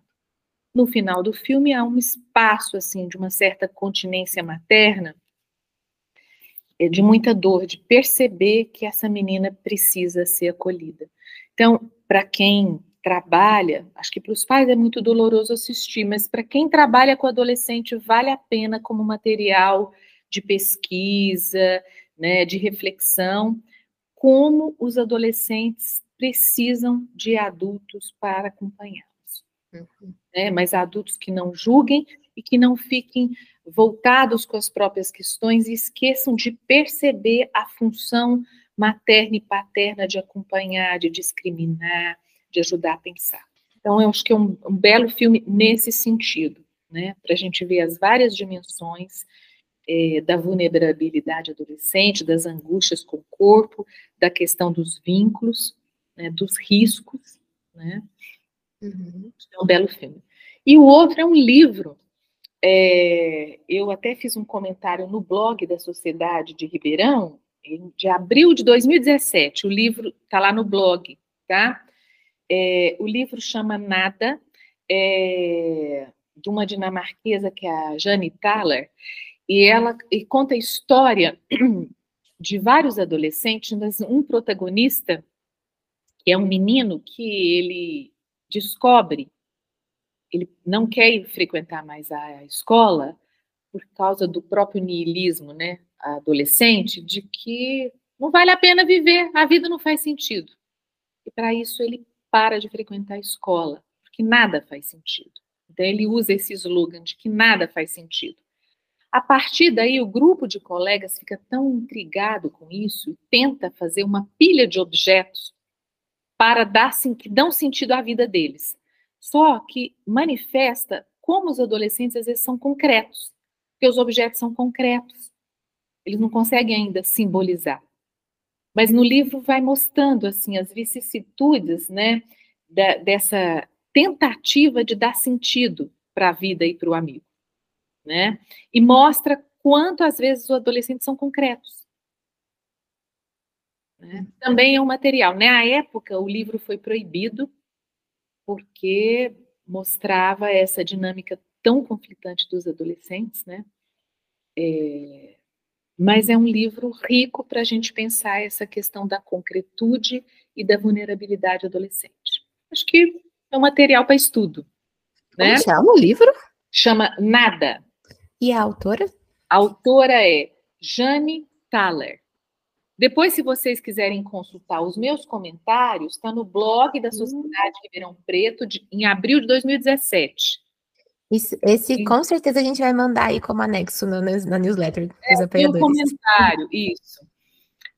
No final do filme há um espaço assim de uma certa continência materna, é, de muita dor, de perceber que essa menina precisa ser acolhida. Então, para quem trabalha, acho que para os pais é muito doloroso assistir, mas para quem trabalha com adolescente vale a pena como material de pesquisa, né, de reflexão, como os adolescentes precisam de adultos para acompanhá-los. Uhum. Né? Mas adultos que não julguem e que não fiquem voltados com as próprias questões e esqueçam de perceber a função materna e paterna de acompanhar, de discriminar, de ajudar a pensar. Então, eu acho que é um, um belo filme nesse sentido, né? Para a gente ver as várias dimensões é, da vulnerabilidade adolescente, das angústias com o corpo, da questão dos vínculos, né, dos riscos, né? Uhum. É um belo filme. E o outro é um livro. É, eu até fiz um comentário no blog da Sociedade de Ribeirão, de abril de 2017. O livro está lá no blog, tá? É, o livro chama Nada, é, de uma dinamarquesa que é a Jane Thaler, e ela e conta a história de vários adolescentes, mas um protagonista, que é um menino que ele descobre, ele não quer frequentar mais a escola por causa do próprio niilismo, né, adolescente, de que não vale a pena viver, a vida não faz sentido. E para isso ele para de frequentar a escola, porque nada faz sentido. Então ele usa esse slogan de que nada faz sentido. A partir daí, o grupo de colegas fica tão intrigado com isso e tenta fazer uma pilha de objetos para dar que dão sentido à vida deles. Só que manifesta como os adolescentes às vezes são concretos, porque os objetos são concretos. Eles não conseguem ainda simbolizar. Mas no livro vai mostrando assim as vicissitudes, né, da, dessa tentativa de dar sentido para a vida e para o amigo, né? E mostra quanto às vezes os adolescentes são concretos. Né? Também é um material. Na né? época, o livro foi proibido porque mostrava essa dinâmica tão conflitante dos adolescentes, né? É, mas é um livro rico para a gente pensar essa questão da concretude e da vulnerabilidade adolescente. Acho que é um material para estudo. Como né? chama o livro? Chama Nada. E a autora? A autora é Jane Thaler. Depois, se vocês quiserem consultar os meus comentários, está no blog da hum. Sociedade Ribeirão Preto, de, em abril de 2017. Isso, esse, com certeza, a gente vai mandar aí como anexo no, na newsletter dos é, apoiadores. um comentário, isso.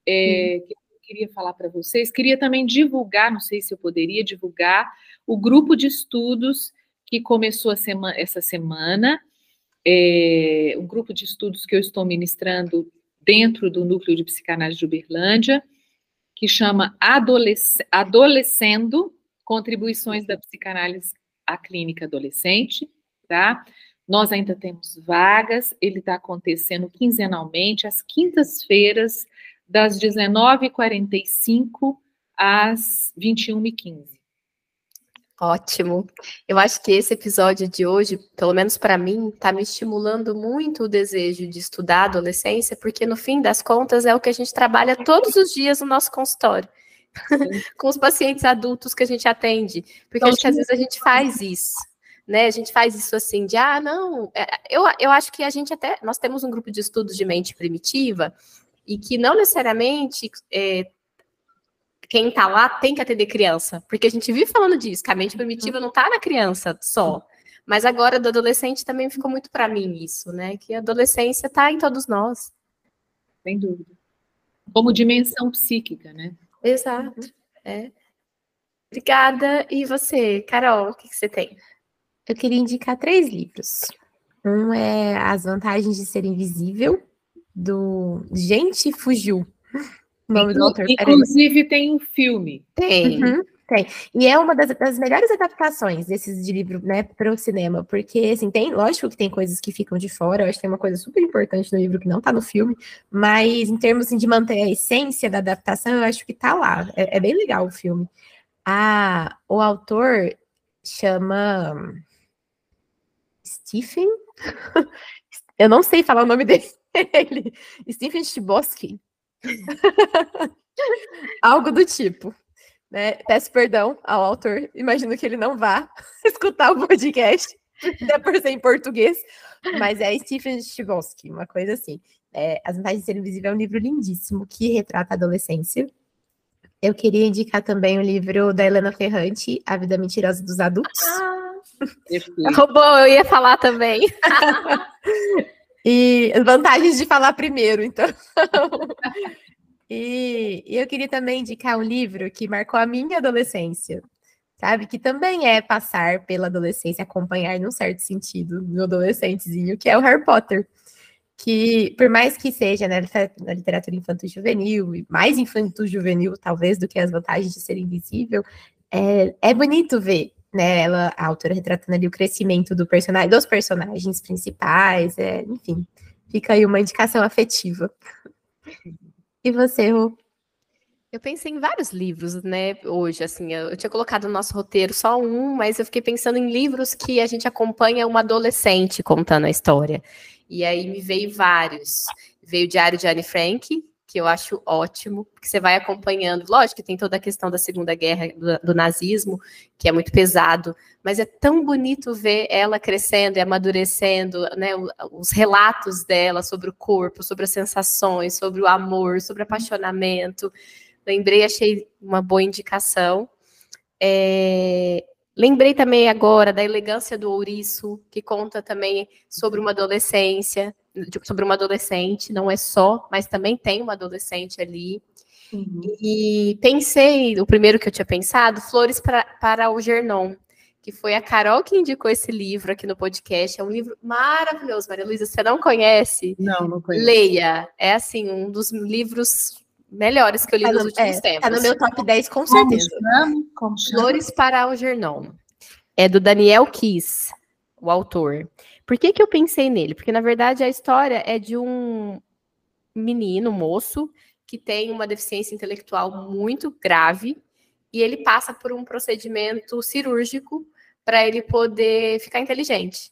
É, que eu queria falar para vocês. Queria também divulgar, não sei se eu poderia divulgar, o grupo de estudos que começou sema, essa semana, é, um grupo de estudos que eu estou ministrando dentro do Núcleo de Psicanálise de Uberlândia, que chama Adolesc Adolescendo, Contribuições da Psicanálise à Clínica Adolescente, tá? Nós ainda temos vagas, ele está acontecendo quinzenalmente, às quintas-feiras, das 19h45 às 21h15. Ótimo. Eu acho que esse episódio de hoje, pelo menos para mim, está me estimulando muito o desejo de estudar a adolescência, porque no fim das contas é o que a gente trabalha todos os dias no nosso consultório, com os pacientes adultos que a gente atende, porque acho que às vezes a gente faz isso. Né, a gente faz isso assim de ah, não, é, eu, eu acho que a gente até nós temos um grupo de estudos de mente primitiva e que não necessariamente é, quem está lá tem que atender criança, porque a gente vive falando disso, que a mente primitiva não está na criança só. Mas agora do adolescente também ficou muito para mim isso, né? Que a adolescência está em todos nós. Sem dúvida. Como dimensão psíquica, né? Exato. É. Obrigada. E você, Carol, o que, que você tem? Eu queria indicar três livros. Um é As Vantagens de Ser Invisível, do Gente Fugiu nome do autor. Inclusive tem um filme. Tem. Uhum, tem. E é uma das, das, melhores adaptações desses de livro, né, para o cinema, porque, assim, tem, lógico que tem coisas que ficam de fora, eu acho que tem uma coisa super importante no livro que não tá no filme, mas em termos assim, de manter a essência da adaptação, eu acho que tá lá. É, é bem legal o filme. Ah, o autor chama Stephen? eu não sei falar o nome dele. Stephen Chbosky. Algo do tipo. Né? Peço perdão ao autor, imagino que ele não vá escutar o podcast, até por ser em português, mas é Stephen Chbosky, uma coisa assim. É, As Vantagens de Ser Invisível é um livro lindíssimo que retrata a adolescência. Eu queria indicar também o livro da Helena Ferrante, A Vida Mentirosa dos Adultos. Ah, roubou, eu ia falar também. E vantagens de falar primeiro, então. e, e, eu queria também indicar um livro que marcou a minha adolescência, sabe? Que também é passar pela adolescência, acompanhar num certo sentido, no adolescentezinho, que é o Harry Potter. Que, por mais que seja né, na literatura infanto-juvenil, mais infanto-juvenil, talvez, do que as vantagens de ser invisível, é, é bonito ver né? Ela, a autora retratando ali o crescimento do personagem, dos personagens principais, é, enfim, fica aí uma indicação afetiva. E você, Rô? Eu pensei em vários livros, né, hoje, assim, eu, eu, tinha colocado no nosso roteiro só um, mas eu fiquei pensando em livros que a gente acompanha uma adolescente contando a história. E aí me veio vários. Veio o Diário de Anne Frank, que eu acho ótimo, porque você vai acompanhando. Lógico que tem toda a questão da Segunda Guerra, do, do, nazismo, que é muito pesado, mas é tão bonito ver ela crescendo e amadurecendo, né? Os relatos dela sobre o corpo, sobre as sensações, sobre o amor, sobre o apaixonamento. Lembrei, achei uma boa indicação. É, Lembrei também agora da elegância do ouriço, que conta também sobre uma adolescência, sobre uma adolescente, não é só, mas também tem uma adolescente ali. Uhum. E pensei, o primeiro que eu tinha pensado, Flores pra, para o Gernon, que foi a Carol que indicou esse livro aqui no podcast. É um livro maravilhoso, Maria Luísa. Você não conhece? Não, não conheço. Leia. É assim, um dos livros melhores que eu li tá nos no, últimos é, tempos. Tá no meu top 10, com certeza. Como Como chama? Flores para Algernon. É do Daniel Kiss, o autor. Por que, que eu pensei nele? Porque, na verdade, a história é de um menino, moço, que tem uma deficiência intelectual muito grave e ele passa por um procedimento cirúrgico para ele poder ficar inteligente.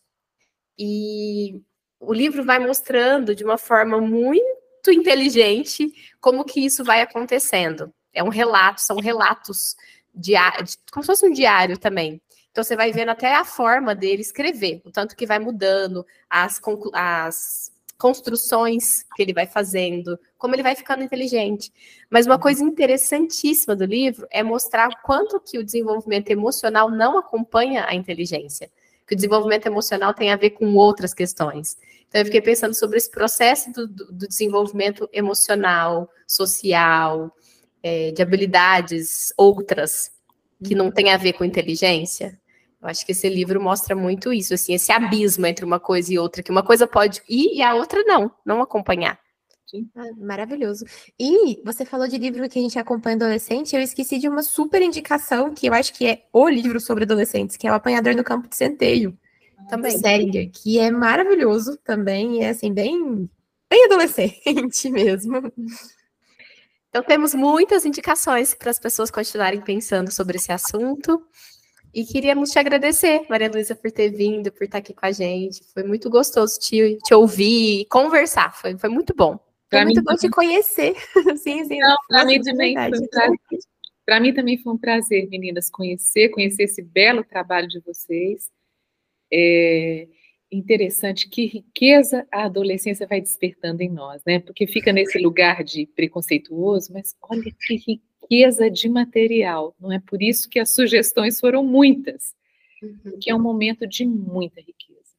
E o livro vai mostrando de uma forma muito inteligente como que isso vai acontecendo. É um relato, são relatos diários, como se fosse um diário também. Então você vai vendo até a forma dele escrever, o tanto que vai mudando, as, as construções que ele vai fazendo, como ele vai ficando inteligente. Mas uma coisa interessantíssima do livro é mostrar o quanto que o desenvolvimento emocional não acompanha a inteligência. Que o desenvolvimento emocional tem a ver com outras questões. Então, eu fiquei pensando sobre esse processo do, do desenvolvimento emocional, social, é, de habilidades outras que não tem a ver com inteligência. Eu acho que esse livro mostra muito isso, assim, esse abismo entre uma coisa e outra, que uma coisa pode ir e a outra não, não acompanhar. Ah, maravilhoso. E você falou de livro que a gente acompanha adolescente, eu esqueci de uma super indicação que eu acho que é o livro sobre adolescentes, que é o Apanhador no Campo de Centeio também. Seringer, que é maravilhoso também, é assim, bem, bem adolescente mesmo. Então temos muitas indicações para as pessoas continuarem pensando sobre esse assunto. E queríamos te agradecer, Maria Luísa, por ter vindo, por estar aqui com a gente. Foi muito gostoso te, te ouvir e conversar. Foi, foi muito bom. Foi pra muito bom te conhecer. sim, sim. Para mim também foi um prazer. Para mim também foi um prazer, meninas, conhecer, conhecer esse belo trabalho de vocês é interessante que riqueza a adolescência vai despertando em nós, né? Porque fica nesse lugar de preconceituoso, mas olha que riqueza de material, não é por isso que as sugestões foram muitas, uhum. que é um momento de muita riqueza,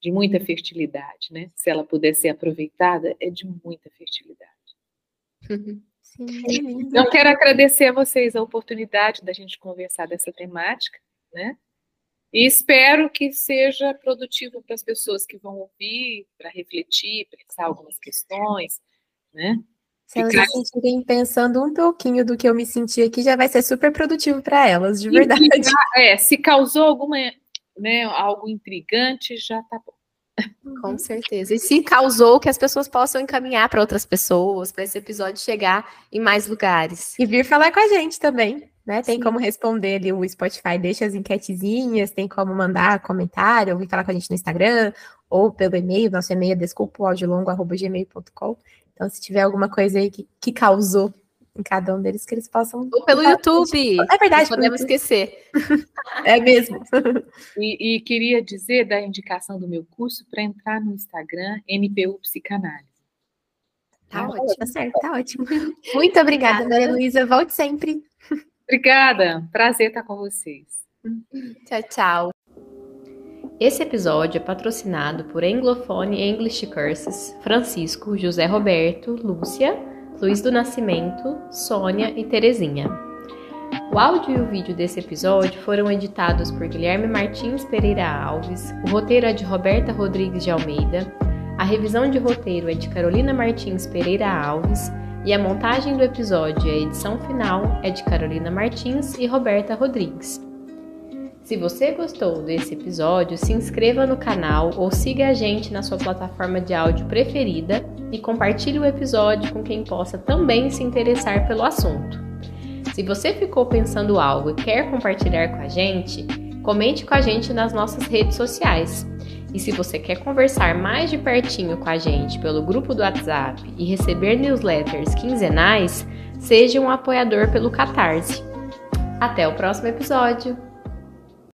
de muita fertilidade, né? Se ela puder ser aproveitada, é de muita fertilidade. Uhum. Sim, então, quero agradecer a vocês a oportunidade da gente conversar dessa temática, né? E espero que seja produtivo para as pessoas que vão ouvir, para refletir, pensar algumas questões, né? Se elas se sentirem pensando um pouquinho do que eu me senti aqui, já vai ser super produtivo para elas, de verdade. é, se causou alguma, né, algo intrigante, já tá bom. Com certeza. E se causou que as pessoas possam encaminhar para outras pessoas, para esse episódio chegar em mais lugares. E vir falar com a gente também. Né? Tem Sim. como responder ali o Spotify, deixa as enquetezinhas, tem como mandar comentário, ou vir falar com a gente no Instagram, ou pelo e-mail, nosso e-mail é desculpaaudiolongo.gmail.com. Então, se tiver alguma coisa aí que, que causou em cada um deles, que eles possam. Ou pelo YouTube. É verdade. Não podemos esquecer. é mesmo. E, e, queria dizer da indicação do meu curso para entrar no Instagram, NPU Psicanálise. Tá, tá ótimo, tá certo, tá ótimo. Muito obrigada, Maria Luísa. Volte sempre. Obrigada, prazer estar com vocês. Tchau, tchau. Esse episódio é patrocinado por Anglofone English Curses, Francisco, José Roberto, Lúcia, Luiz do Nascimento, Sônia e Terezinha. O áudio e o vídeo desse episódio foram editados por Guilherme Martins Pereira Alves, o roteiro é de Roberta Rodrigues de Almeida, a revisão de roteiro é de Carolina Martins Pereira Alves e a montagem do episódio e a edição final é de Carolina Martins e Roberta Rodrigues. Se você gostou desse episódio, se inscreva no canal ou siga a gente na sua plataforma de áudio preferida e compartilhe o episódio com quem possa também se interessar pelo assunto. Se você ficou pensando algo e quer compartilhar com a gente, comente com a gente nas nossas redes sociais. E se você quer conversar mais de pertinho com a gente pelo grupo do WhatsApp e receber newsletters quinzenais, seja um apoiador pelo Catarse. Até o próximo episódio!